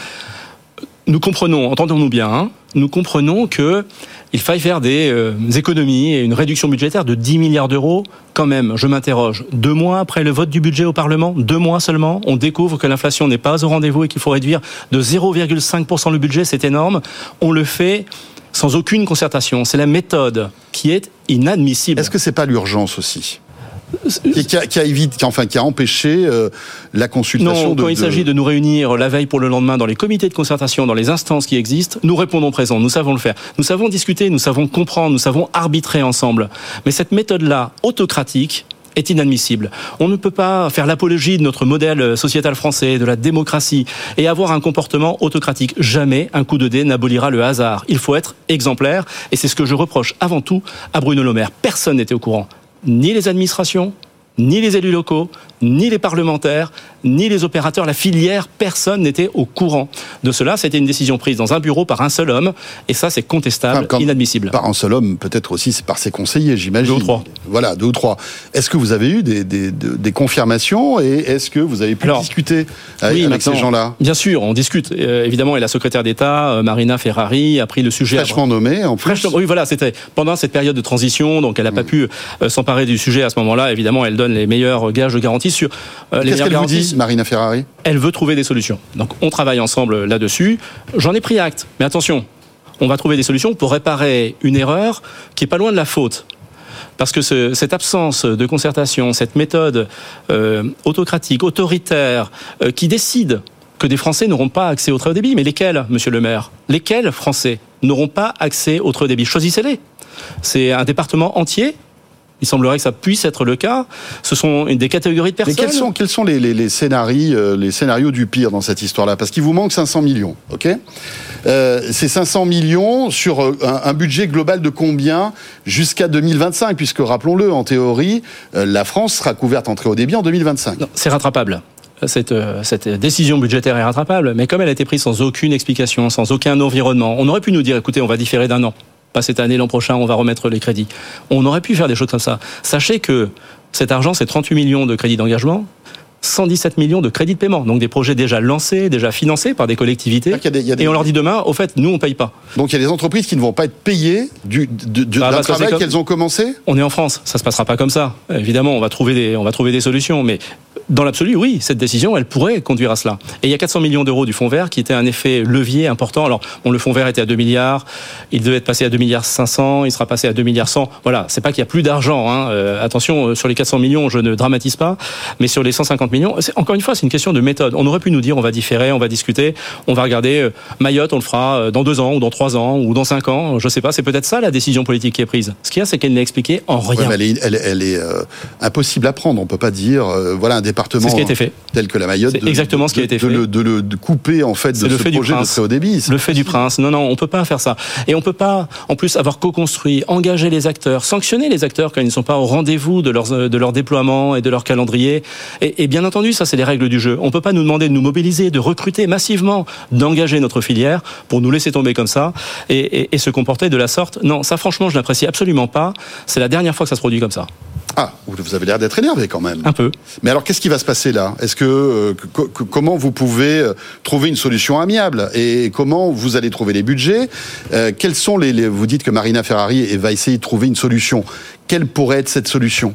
S16: nous comprenons, entendons-nous bien, hein, nous comprenons que il faille faire des euh, économies et une réduction budgétaire de 10 milliards d'euros. Quand même, je m'interroge. Deux mois après le vote du budget au Parlement, deux mois seulement, on découvre que l'inflation n'est pas au rendez-vous et qu'il faut réduire de 0,5% le budget. C'est énorme. On le fait sans aucune concertation. C'est la méthode qui est inadmissible.
S2: Est-ce que c'est pas l'urgence aussi qui a, qui a évité, enfin, qui a empêché euh, la consultation.
S16: Non,
S2: de,
S16: quand il
S2: de...
S16: s'agit de nous réunir la veille pour le lendemain dans les comités de concertation, dans les instances qui existent, nous répondons présent. Nous savons le faire. Nous savons discuter, nous savons comprendre, nous savons arbitrer ensemble. Mais cette méthode-là, autocratique, est inadmissible. On ne peut pas faire l'apologie de notre modèle sociétal français, de la démocratie, et avoir un comportement autocratique. Jamais un coup de dé n'abolira le hasard. Il faut être exemplaire, et c'est ce que je reproche avant tout à Bruno Le Maire. Personne n'était au courant ni les administrations, ni les élus locaux, ni les parlementaires, ni les opérateurs, la filière, personne n'était au courant de cela. C'était une décision prise dans un bureau par un seul homme, et ça c'est contestable,
S2: enfin,
S16: inadmissible.
S2: Par un seul homme, peut-être aussi c'est par ses conseillers, j'imagine.
S16: Deux ou trois.
S2: Voilà, deux ou trois. Est-ce que vous avez eu des, des, des confirmations et est-ce que vous avez pu Alors, discuter avec,
S16: oui,
S2: avec ces gens-là?
S16: Bien sûr, on discute euh, évidemment, et la secrétaire d'État, euh, Marina Ferrari, a pris le sujet.
S2: Fraîchement nommée, en plus.
S16: Fraîchement, oui, voilà, c'était pendant cette période de transition, donc elle n'a mmh. pas pu euh, s'emparer du sujet à ce moment-là. Évidemment, elle donne les meilleurs gages de garantie sur
S2: euh, les Qu'est-ce qu'elle vous dit, Marina Ferrari
S16: Elle veut trouver des solutions. Donc on travaille ensemble là-dessus. J'en ai pris acte. Mais attention, on va trouver des solutions pour réparer une erreur qui est pas loin de la faute. Parce que ce, cette absence de concertation, cette méthode euh, autocratique, autoritaire, euh, qui décide que des Français n'auront pas accès au très haut débit. Mais lesquels, monsieur le maire? Lesquels Français n'auront pas accès au très haut débit? Choisissez-les. C'est un département entier il semblerait que ça puisse être le cas. Ce sont des catégories de personnes.
S2: Mais quels sont, quels sont les, les, les scénarios, euh, les scénarios du pire dans cette histoire-là? Parce qu'il vous manque 500 millions, ok? Euh, C'est 500 millions sur un, un, budget global de combien jusqu'à 2025 Puisque, rappelons-le, en théorie, euh, la France sera couverte en très haut débit en 2025.
S16: C'est rattrapable. Cette, cette, décision budgétaire est rattrapable, mais comme elle a été prise sans aucune explication, sans aucun environnement, on aurait pu nous dire, écoutez, on va différer d'un an pas cette année, l'an prochain, on va remettre les crédits. On aurait pu faire des choses comme ça. Sachez que cet argent, c'est 38 millions de crédits d'engagement. 117 millions de crédits de paiement, donc des projets déjà lancés, déjà financés par des collectivités.
S2: Y a des, y a des...
S16: Et on leur dit demain, au fait, nous on paye pas.
S2: Donc il y a des entreprises qui ne vont pas être payées du, du, du d'un travail comme... qu'elles ont commencé?
S16: On est en France, ça se passera pas comme ça. Évidemment, on va trouver des, on va trouver des solutions, mais dans l'absolu, oui, cette décision, elle pourrait conduire à cela. Et il y a 400 millions d'euros du fonds vert qui était un effet levier important. Alors, bon, le fonds vert était à 2 milliards, il devait être passé à 2 milliards 500, il sera passé à 2 milliards 100. Voilà, c'est pas qu'il y a plus d'argent. Hein. Euh, attention, euh, sur les 400 millions, je ne dramatise pas, mais sur les 150 millions, encore une fois, c'est une question de méthode. On aurait pu nous dire, on va différer, on va discuter, on va regarder euh, Mayotte, on le fera dans deux ans, ou dans trois ans, ou dans cinq ans. Je sais pas. C'est peut-être ça la décision politique qui est prise. Ce qu'il y a, c'est qu'elle n'est expliquée en rien.
S2: elle est, elle, elle est, euh, impossible à prendre. On peut pas dire, voilà, un département
S16: C'est ce qui a été fait.
S2: tel que la Mayotte,
S16: C'est exactement ce qui a été
S2: de
S16: fait.
S2: le- de le de couper en fait de
S16: le
S2: ce
S16: fait
S2: projet de
S16: prince.
S2: très haut débit.
S16: Le fait du prince. Non, non, on peut pas faire ça. Et on peut pas, en plus, avoir co-construit, engager les acteurs, sanctionner les acteurs quand ils ne sont pas au rendez-vous de leur, de leur déploiement et de leur calendrier. Et, et bien entendu, ça, c'est les règles du jeu. On peut pas nous demander de nous mobiliser, de recruter massivement, d'engager notre filière pour nous laisser tomber comme ça et, et- et se comporter de la sorte. Non, ça, franchement, je n'apprécie absolument pas. C'est la dernière fois que ça se produit comme ça.
S2: Ah, vous avez l'air d'être énervé quand même.
S16: Un peu.
S2: Mais alors, qu'est-ce qui va se passer là? Est-ce que, euh, que- que- comment vous pouvez euh, trouver une solution amiable? Et comment vous allez trouver les budgets? Euh, Quels sont les, les- Vous dites que Marina Ferrari va essayer de trouver une solution. Quelle pourrait être cette solution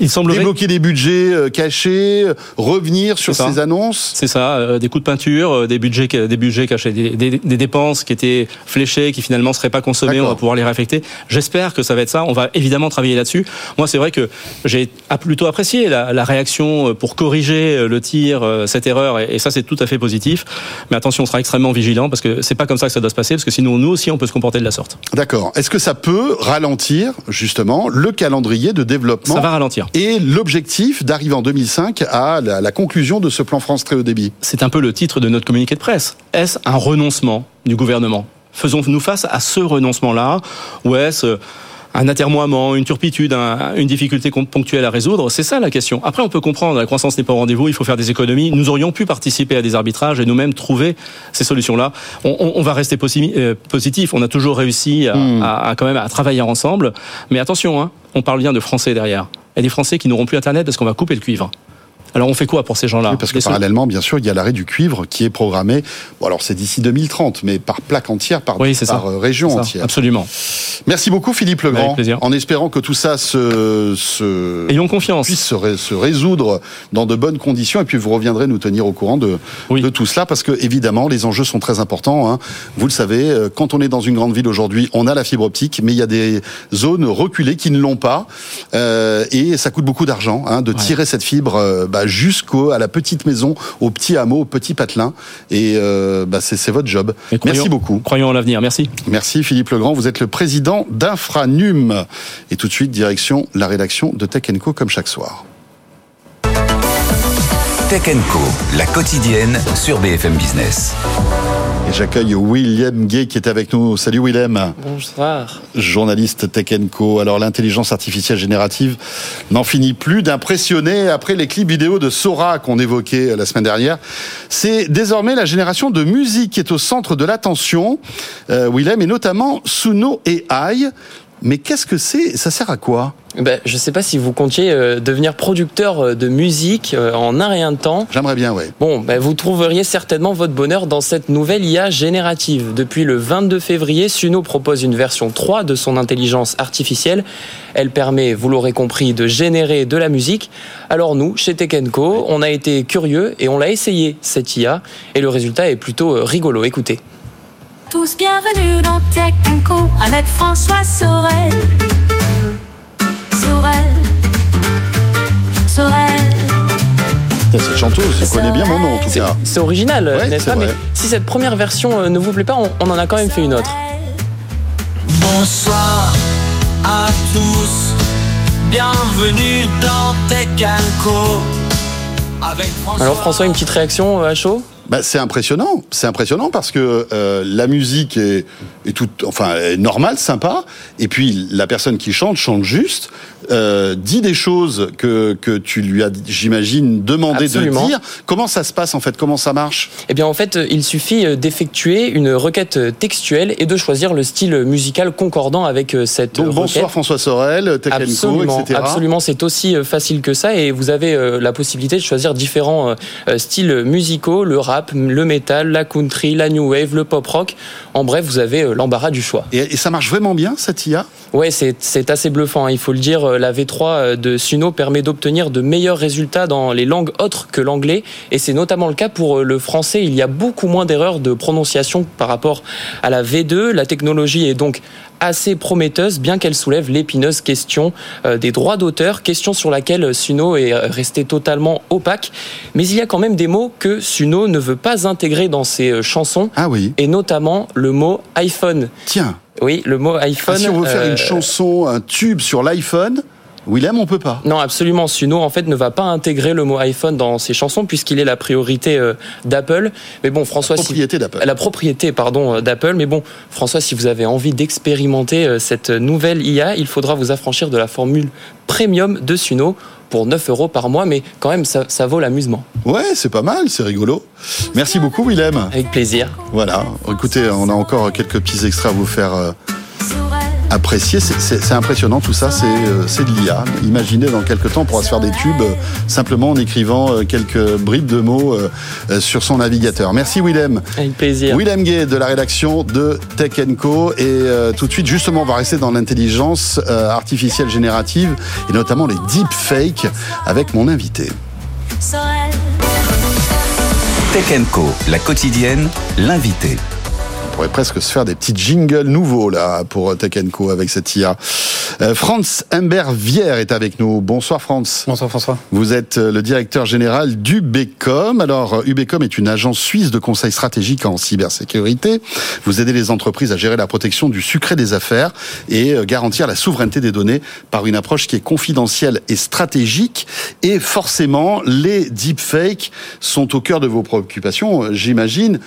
S16: Il semblerait
S2: débloquer des budgets euh, cachés, euh, revenir sur ces annonces.
S16: C'est ça, euh, des coups de peinture, des budgets, des budgets cachés, des, des- des dépenses qui étaient fléchées, qui finalement seraient pas consommées. On va pouvoir les réaffecter. J'espère que ça va être ça. On va évidemment travailler là-dessus. Moi, c'est vrai que j'ai plutôt apprécié la, la réaction pour corriger le tir, cette erreur, et, et ça, c'est tout à fait positif. Mais attention, on sera extrêmement vigilant parce que c'est pas comme ça que ça doit se passer, parce que sinon, nous aussi, on peut se comporter de la sorte.
S2: D'accord. Est-ce que ça peut ralentir justement le calendrier de développement
S16: Ça va ralentir.
S2: Et l'objectif d'arriver en 2005 à la, la conclusion de ce plan France très haut débit.
S16: C'est un peu le titre de notre communiqué de presse. Est-ce un renoncement du gouvernement? Faisons-nous face à ce renoncement-là? Ou est-ce un atermoiement, une turpitude, un- une difficulté ponctuelle à résoudre C'est ça la question. Après, on peut comprendre, la croissance n'est pas au rendez-vous, il faut faire des économies. Nous aurions pu participer à des arbitrages et nous-mêmes trouver ces solutions-là. On, on- on va rester euh, positif. On a toujours réussi à, à- à quand même à travailler ensemble. Mais attention, hein, on parle bien de Français derrière. A des Français qui n'auront plus Internet parce qu'on va couper le cuivre. Alors on fait quoi pour ces gens-là
S2: Oui, parce que parallèlement, bien sûr, il y a l'arrêt du cuivre qui est programmé. Bon, alors c'est d'ici 2030, mais par plaque entière, par,
S16: Oui, c'est ça.
S2: par euh, région
S16: ça,
S2: entière.
S16: Absolument.
S2: Merci beaucoup, Philippe Legrand.
S16: Avec plaisir.
S2: En espérant que tout ça se, se
S16: Ayons confiance.
S2: puisse se, ré- se résoudre dans de bonnes conditions, et puis vous reviendrez nous tenir au courant de, de tout cela, parce que évidemment, les enjeux sont très importants. hein. Vous le savez, euh, quand on est dans une grande ville aujourd'hui, on a la fibre optique, mais il y a des zones reculées qui ne l'ont pas, euh, et ça coûte beaucoup d'argent hein, de tirer cette fibre euh, bah, jusqu'au à la petite maison, au petit hameau, au petit patelin, et euh, bah, c'est votre job.
S16: Et croyons-
S2: Merci beaucoup.
S16: Croyons en l'avenir. Merci.
S2: Merci Philippe Legrand, vous êtes le président d'Infranum. Et tout de suite, direction la rédaction de Tech Co comme chaque soir.
S1: Tech Co, la quotidienne sur BFM Business.
S2: Et j'accueille William Gay qui est avec nous. Salut Willem.
S17: Bonsoir.
S2: Journaliste Tech Co. Alors l'intelligence artificielle générative n'en finit plus d'impressionner après les clips vidéo de Sora qu'on évoquait la semaine dernière. C'est désormais la génération de musique qui est au centre de l'attention, euh, Willem, et notamment Suno AI. Mais qu'est-ce que c'est? Ça sert à quoi?
S17: Ben, je sais pas si vous comptiez euh, devenir producteur euh, de musique euh, en un rien de temps.
S2: J'aimerais bien, oui.
S17: Bon, ben, vous trouveriez certainement votre bonheur dans cette nouvelle IA générative. Depuis le 22 février, Suno propose une version 3 de son intelligence artificielle. Elle permet, vous l'aurez compris, de générer de la musique. Alors nous, chez Tech Co, on a été curieux et on l'a essayé, cette IA. Et le résultat est plutôt rigolo. Écoutez.
S18: Tous bienvenus dans Tech Co avec François Sorel. Sorel. Sorel.
S2: Cette chanteuse, je connais bien mon nom en tout cas.
S17: C'est original,
S2: Ouais,
S17: n'est-ce pas?
S2: vrai.
S17: Mais si cette première version euh, ne vous plaît pas, on, on en a quand même fait une autre.
S19: Bonsoir à tous, bienvenue dans Tech Co. Avec François.
S17: Alors François, une petite réaction euh, à chaud?
S2: Bah, c'est impressionnant, c'est impressionnant parce que euh, la musique est, est toute, enfin, est normale, sympa, et puis la personne qui chante chante juste, euh, dit des choses que que tu lui as, j'imagine, demandé
S17: Absolument.
S2: de dire. Comment ça se passe en fait? Comment ça marche?
S17: Eh bien en fait, il suffit euh, d'effectuer une requête textuelle et de choisir le style musical concordant avec cette
S2: Donc
S17: euh,
S2: bonsoir
S17: requête.
S2: François Sorel, Tech
S17: Absolument,
S2: etc.
S17: absolument, c'est aussi facile que ça et vous avez la possibilité de choisir différents styles musicaux, le rap, le metal, la country, la new wave, le pop rock. En bref, vous avez euh, l'embarras du choix.
S2: Et ça marche vraiment bien cette IA
S17: Ouais, c'est c'est assez bluffant. hein. Il faut le dire, euh, la V3 euh, de Suno permet d'obtenir de meilleurs résultats dans les langues autres que l'anglais. Et c'est notamment le cas pour euh, le français. Il y a beaucoup moins d'erreurs de prononciation par rapport à la V2. La technologie est donc assez prometteuse, bien qu'elle soulève l'épineuse question des droits d'auteur, question sur laquelle Suno est resté totalement opaque. Mais il y a quand même des mots que Suno ne veut pas intégrer dans ses chansons.
S2: Ah oui.
S17: Et notamment le mot iPhone.
S2: Tiens.
S17: Oui, le mot iPhone.
S2: Ah, si on veut faire
S17: euh,
S2: une chanson, un tube sur l'iPhone, Willem, on peut pas.
S17: Non, absolument. Suno, en fait, ne va pas intégrer le mot iPhone dans ses chansons puisqu'il est la priorité euh, d'Apple. Mais bon, François,
S2: La propriété d'Apple.
S17: La propriété, pardon, euh, d'Apple. Mais bon, François, si vous avez envie d'expérimenter euh, cette nouvelle IA, il faudra vous affranchir de la formule premium de Suno pour 9 euros par mois. Mais quand même, ça, ça vaut l'amusement.
S2: Ouais, c'est pas mal, c'est rigolo. Merci beaucoup, Willem.
S17: Avec plaisir.
S2: Voilà. Écoutez, on a encore quelques petits extraits à vous faire euh, apprécier. C'est- impressionnant tout ça, c'est euh, c'est de l'IA. Imaginez dans quelques temps, on pourra se faire des tubes euh, simplement en écrivant euh, quelques bribes de mots euh, euh, sur son navigateur. Merci Willem.
S17: Avec plaisir.
S2: Willem Gay de la rédaction de Tech Co. Et euh, tout de suite, justement, on va rester dans l'intelligence euh, artificielle générative et notamment les deepfakes avec mon invité.
S1: Tech Co, la quotidienne, l'invité.
S2: On pourrait presque se faire des petits jingles nouveaux là pour Tech Co avec cette IA. Euh, Franz Humbert Vière est avec nous. Bonsoir Franz.
S4: Bonsoir François.
S2: Vous êtes euh, le directeur général d'Ubecom. Alors, euh, Ubecom est une agence suisse de conseil stratégique en cybersécurité. Vous aidez les entreprises à gérer la protection du secret des affaires et euh, garantir la souveraineté des données par une approche qui est confidentielle et stratégique. Et forcément, les deepfakes sont au cœur de vos préoccupations, euh, j'imagine.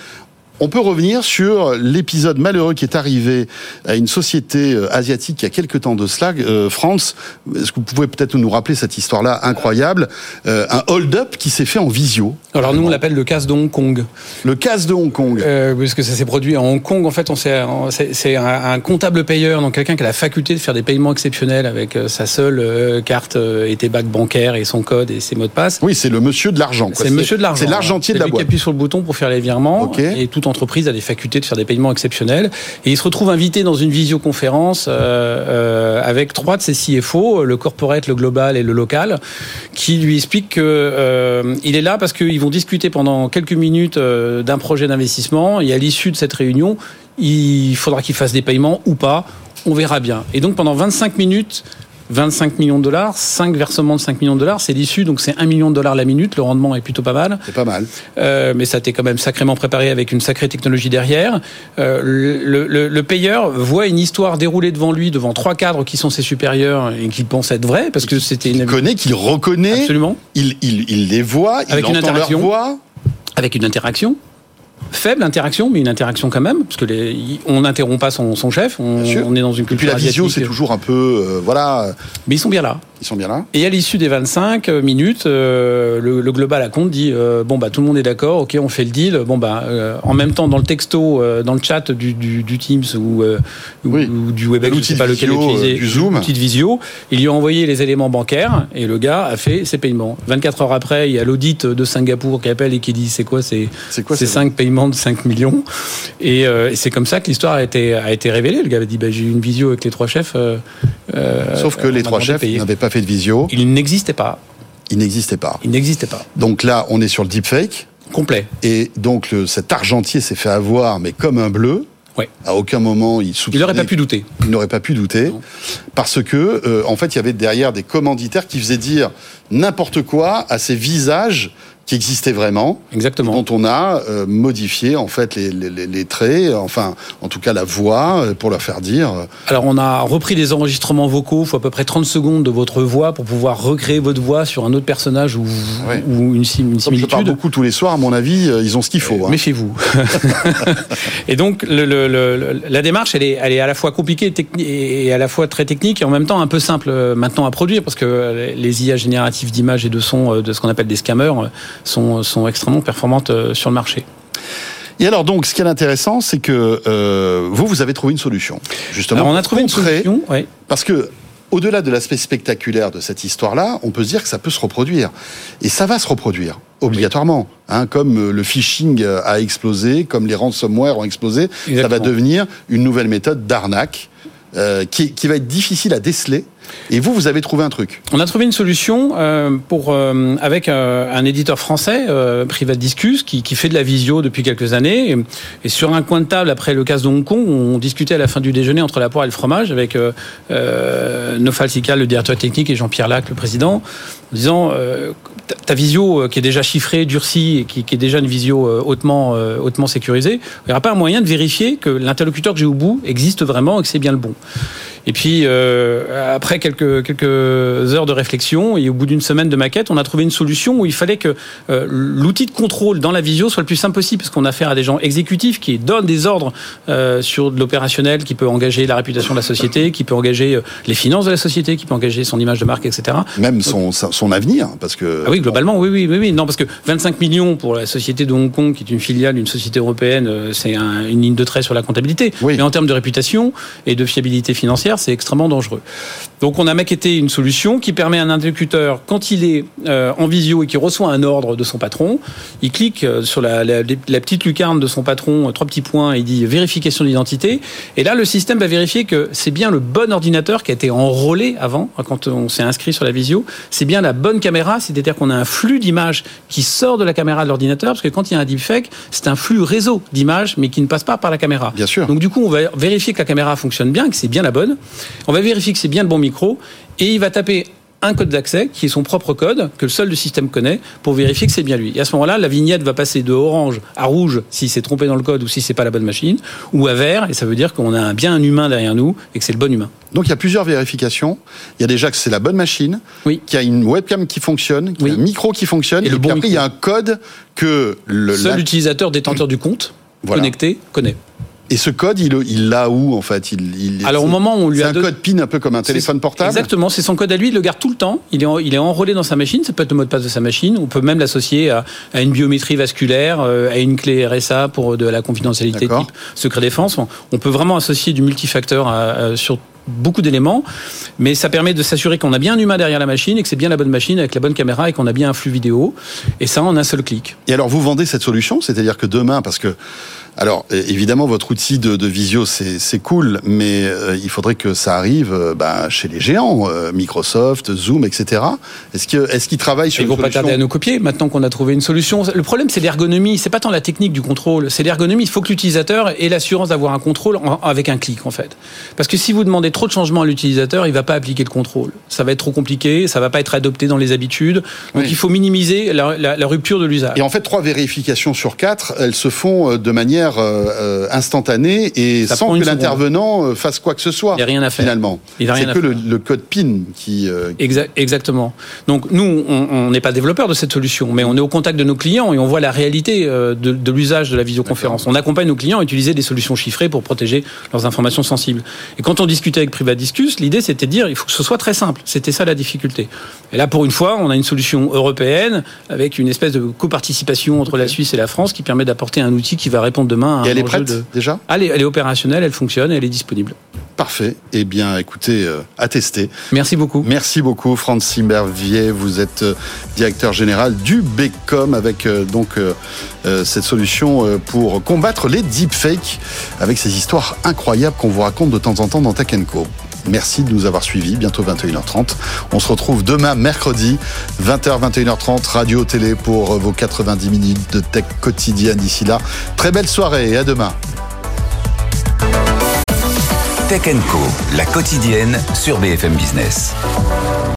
S2: On peut revenir sur l'épisode malheureux qui est arrivé à une société euh, asiatique il y a quelques temps de cela. Euh, France, est-ce que vous pouvez peut-être nous rappeler cette histoire-là incroyable Euh, Un hold-up qui s'est fait en visio.
S4: Alors nous on l'appelle le casse de Hong Kong.
S2: Le casse de Hong Kong.
S4: Euh, parce que ça s'est produit en Hong Kong. En fait, on s'est- c'est un, comptable payeur, donc quelqu'un qui a la faculté de faire des paiements exceptionnels avec euh, sa seule euh, carte et tes bacs bancaires et son code et ses mots de passe.
S2: Oui, c'est le monsieur de l'argent.
S4: C'est le monsieur de l'argent.
S2: C'est l'argentier de la boîte.
S4: qui appuie sur le bouton pour faire les virements. Et toute entreprise a des facultés de faire des paiements exceptionnels. Et il se retrouve invité dans une visioconférence euh, euh, avec trois de ses CFO, le corporate, le global et le local, qui lui expliquent que euh, est là parce qu'ils vont discuter pendant quelques minutes d'un projet d'investissement. Et à l'issue de cette réunion, il faudra qu'il fasse des paiements ou pas. On verra bien. Et donc pendant 25 minutes. 25 millions de dollars, 5 versements de 5 millions de dollars, c'est l'issue, donc c'est 1 million de dollars la minute, le rendement est plutôt pas mal.
S2: C'est pas mal.
S4: Euh, mais ça t'est quand même sacrément préparé avec une sacrée technologie derrière. Euh, le, le- le payeur voit une histoire déroulée devant lui, devant trois cadres qui sont ses supérieurs et qu'il pense être vrai, parce que c'était une...
S2: Il connaît, qu'il reconnaît.
S4: Absolument.
S2: Il, il, il les voit, il
S4: Avec une
S2: entend leur
S4: interaction.
S2: voix.
S4: Avec une interaction. Faible interaction, mais une interaction quand même, parce que les, on n'interrompt pas son, son chef, on, est dans une
S2: Et puis
S4: culture
S2: la visio,
S4: asiatique.
S2: c'est toujours un peu, euh, voilà.
S4: Mais ils sont bien là.
S2: Ils sont bien là.
S4: Et à l'issue des 25 minutes, euh, le, le global à compte dit euh, bon bah tout le monde est d'accord, ok on fait le deal. Bon bah euh, en même temps dans le texto, euh, dans le chat du, du, du Teams ou, euh, ou- ou du Webex, je sais pas lequel
S2: visio,
S4: utiliser,
S2: euh, du Zoom.
S4: de visio, il lui a envoyé les éléments bancaires et le gars a fait ses paiements. 24 heures après, il y a l'audit de Singapour qui appelle et qui dit c'est quoi ces
S2: c'est
S4: 5 paiements de 5 millions et, euh, et c'est comme ça que l'histoire a été a été révélée. Le gars a dit bah, j'ai eu une visio avec les trois chefs. euh, euh,
S2: Sauf que les trois chefs n'avaient pas fait de visio.
S4: Il n'existait pas.
S2: Il n'existait pas.
S4: Il n'existait pas.
S2: Donc là, on est sur le deepfake.
S4: Complet.
S2: Et donc le- cet argentier s'est fait avoir, mais comme un bleu.
S4: Ouais.
S2: À aucun moment il soupçonnait.
S4: Il n'aurait pas pu douter.
S2: Il n'aurait pas pu douter. Parce que, euh, en fait, il y avait derrière des commanditaires qui faisaient dire n'importe quoi à ces visages qui existaient vraiment.
S4: Exactement.
S2: Dont on a euh, modifié, en fait, les, les- traits, enfin, en tout cas la voix, euh, pour leur faire dire.
S4: Alors on a repris des enregistrements vocaux, il faut à peu près 30 secondes de votre voix pour pouvoir recréer votre voix sur un autre personnage ou, ou une, sim- une
S2: Comme je parle
S4: similitude.
S2: beaucoup tous les soirs, à mon avis, euh, ils ont ce qu'il faut. hein.
S4: Méfiez-vous. et donc le- le- le- le- la démarche, elle est, elle est à la fois compliquée et, et à la fois très technique et en même temps un peu simple maintenant à produire parce que les IA génératives d'images et de sons de ce qu'on appelle des scammers sont, sont extrêmement performantes euh, sur le marché.
S2: Et alors donc, ce qui est intéressant, c'est que euh, vous, vous avez trouvé une solution. Justement.
S4: Alors, on a trouvé une solution, ouais.
S2: Parce que au-delà de l'aspect spectaculaire de cette histoire-là, on peut se dire que ça peut se reproduire. Et ça va se reproduire, obligatoirement. Hein, comme euh, le phishing a explosé, comme les ransomware ont explosé, ça va devenir une nouvelle méthode d'arnaque euh, qui, qui va être difficile à déceler. Et vous, vous avez trouvé un truc.
S4: On a trouvé une solution euh, pour euh, avec euh, un éditeur français, euh, Privat Discus, qui, qui fait de la visio depuis quelques années. Et, sur un coin de table, après le cas de Hong Kong, on discutait à la fin du déjeuner entre la poire et le fromage avec Nofal Sikal, le directeur technique, et Jean-Pierre Lac, le président, en disant ta- visio qui est déjà chiffrée, durcie, et qui, est déjà une visio hautement, hautement sécurisée, il n'y aura pas un moyen de vérifier que l'interlocuteur que j'ai au bout existe vraiment et que c'est bien le bon. Et puis, euh, après quelques, quelques heures de réflexion et au bout d'une semaine de maquette, on a trouvé une solution où il fallait que euh, l'outil de contrôle dans la visio soit le plus simple possible, parce qu'on a affaire à des gens exécutifs qui donnent des ordres euh, sur de l'opérationnel, qui peut engager la réputation de la société, qui peut engager euh, les finances de la société, qui peut engager son image de marque, etc.
S2: Même son, son avenir, parce que...
S4: Ah oui, globalement, oui, oui, oui, oui. Non, parce que 25 millions pour la société de Hong Kong, qui est une filiale d'une société européenne, euh, c'est un- une ligne de trait sur la comptabilité. Mais en termes de réputation et de fiabilité financière, c'est extrêmement dangereux. Donc, on a maquetté une solution qui permet à un interlocuteur, quand il est euh, en visio et qu'il reçoit un ordre de son patron, il clique euh, sur la, la- la petite lucarne de son patron, euh, trois petits points, et il dit vérification d'identité. Et là, le système va vérifier que c'est bien le bon ordinateur qui a été enrôlé avant, quand on s'est inscrit sur la visio. C'est bien la bonne caméra, c'est-à-dire qu'on a un flux d'images qui sort de la caméra de l'ordinateur, parce que quand il y a un deepfake, c'est un flux réseau d'images, mais qui ne passe pas par la caméra.
S2: Bien sûr.
S4: Donc du coup, on va vérifier que la caméra fonctionne bien, que c'est bien la bonne. On va vérifier que c'est bien le bon micro, et il va taper un code d'accès qui est son propre code que le seul le système connaît pour vérifier que c'est bien lui. Et à ce moment-là, la vignette va passer de orange à rouge si c'est trompé dans le code ou si c'est pas la bonne machine, ou à vert et ça veut dire qu'on a bien un humain derrière nous et que c'est le bon humain.
S2: Donc il y a plusieurs vérifications. Il y a déjà que c'est la bonne machine,
S4: oui.
S2: qu'il y a une webcam qui fonctionne, qu'il y a un micro qui fonctionne, et,
S4: le bon
S2: après il y a un code que le
S4: Seul
S2: la-
S4: utilisateur détenteur du compte
S2: Voilà.
S4: connecté connaît.
S2: Et ce code, il l'a où en fait? Il, il-
S4: Alors, au moment où on lui
S2: c'est
S4: a
S2: un code PIN un peu comme un téléphone portable?
S4: Exactement, c'est son code à lui, il le garde tout le temps. Il est, en- il est enrôlé dans sa machine, ça peut être le mot de passe de sa machine. On peut même l'associer à, à une biométrie vasculaire, euh, à une clé RSA pour de la confidentialité type secret défense. On, on peut vraiment associer du multifacteur à- à- sur beaucoup d'éléments, mais ça permet de s'assurer qu'on a bien un humain derrière la machine et que c'est bien la bonne machine avec la bonne caméra et qu'on a bien un flux vidéo. Et ça en un seul clic.
S2: Et alors vous vendez cette solution, c'est-à-dire que demain, parce que alors évidemment votre outil de, de visio c'est cool, mais euh, il faudrait que ça arrive euh, bah, chez les géants, euh, Microsoft, Zoom, etc. Est-ce que est-ce qu'ils travaillent sur
S4: Ils vont pas tarder à nous copier maintenant qu'on a trouvé une solution. Le problème, c'est l'ergonomie. C'est pas tant la technique du contrôle, c'est l'ergonomie. Il faut que l'utilisateur ait l'assurance d'avoir un contrôle en- avec un clic, en fait. Parce que si vous demandez trop de changements à l'utilisateur, il va pas appliquer le contrôle. Ça va être trop compliqué, ça va pas être adopté dans les habitudes. Donc
S2: Oui.
S4: il faut minimiser la, la- la rupture de l'usage.
S2: Et en fait, trois vérifications sur quatre, elles se font euh, de manière euh, euh, instantanée et
S4: Ça
S2: sans que l'intervenant euh, fasse quoi que ce soit.
S4: Il y a rien à faire.
S2: Finalement, c'est que le, le code PIN qui. euh,
S4: Exa- Exactement. Donc nous, on n'est pas développeur de cette solution, mais on est au contact de nos clients et on voit la réalité de, de l'usage de la visioconférence. On accompagne nos clients à utiliser des solutions chiffrées pour protéger leurs informations sensibles. Et quand on discutait avec Privatiscus, l'idée c'était de dire il faut que ce soit très simple. C'était ça la difficulté. Et là, pour une fois, on a une solution européenne avec une espèce de coparticipation entre la Suisse et la France qui permet d'apporter un outil qui va répondre demain
S2: Et elle est prête
S4: de-
S2: déjà?
S4: Elle est, elle est opérationnelle, elle fonctionne, elle est disponible.
S2: Parfait. Eh bien, écoutez, euh, à tester.
S4: Merci beaucoup.
S2: Merci beaucoup, Franz Simbervier. Vous êtes euh, directeur général du BECOM avec euh, donc euh, cette solution pour combattre les deepfakes avec ces histoires incroyables qu'on vous raconte de temps en temps dans Tech Co. Merci de nous avoir suivis. Bientôt 21h30. On se retrouve demain, mercredi, 20h, 21h30, radio, télé pour vos 90 minutes de tech quotidienne. D'ici là, très belle soirée et à demain.
S1: Tech Co, la quotidienne sur BFM Business.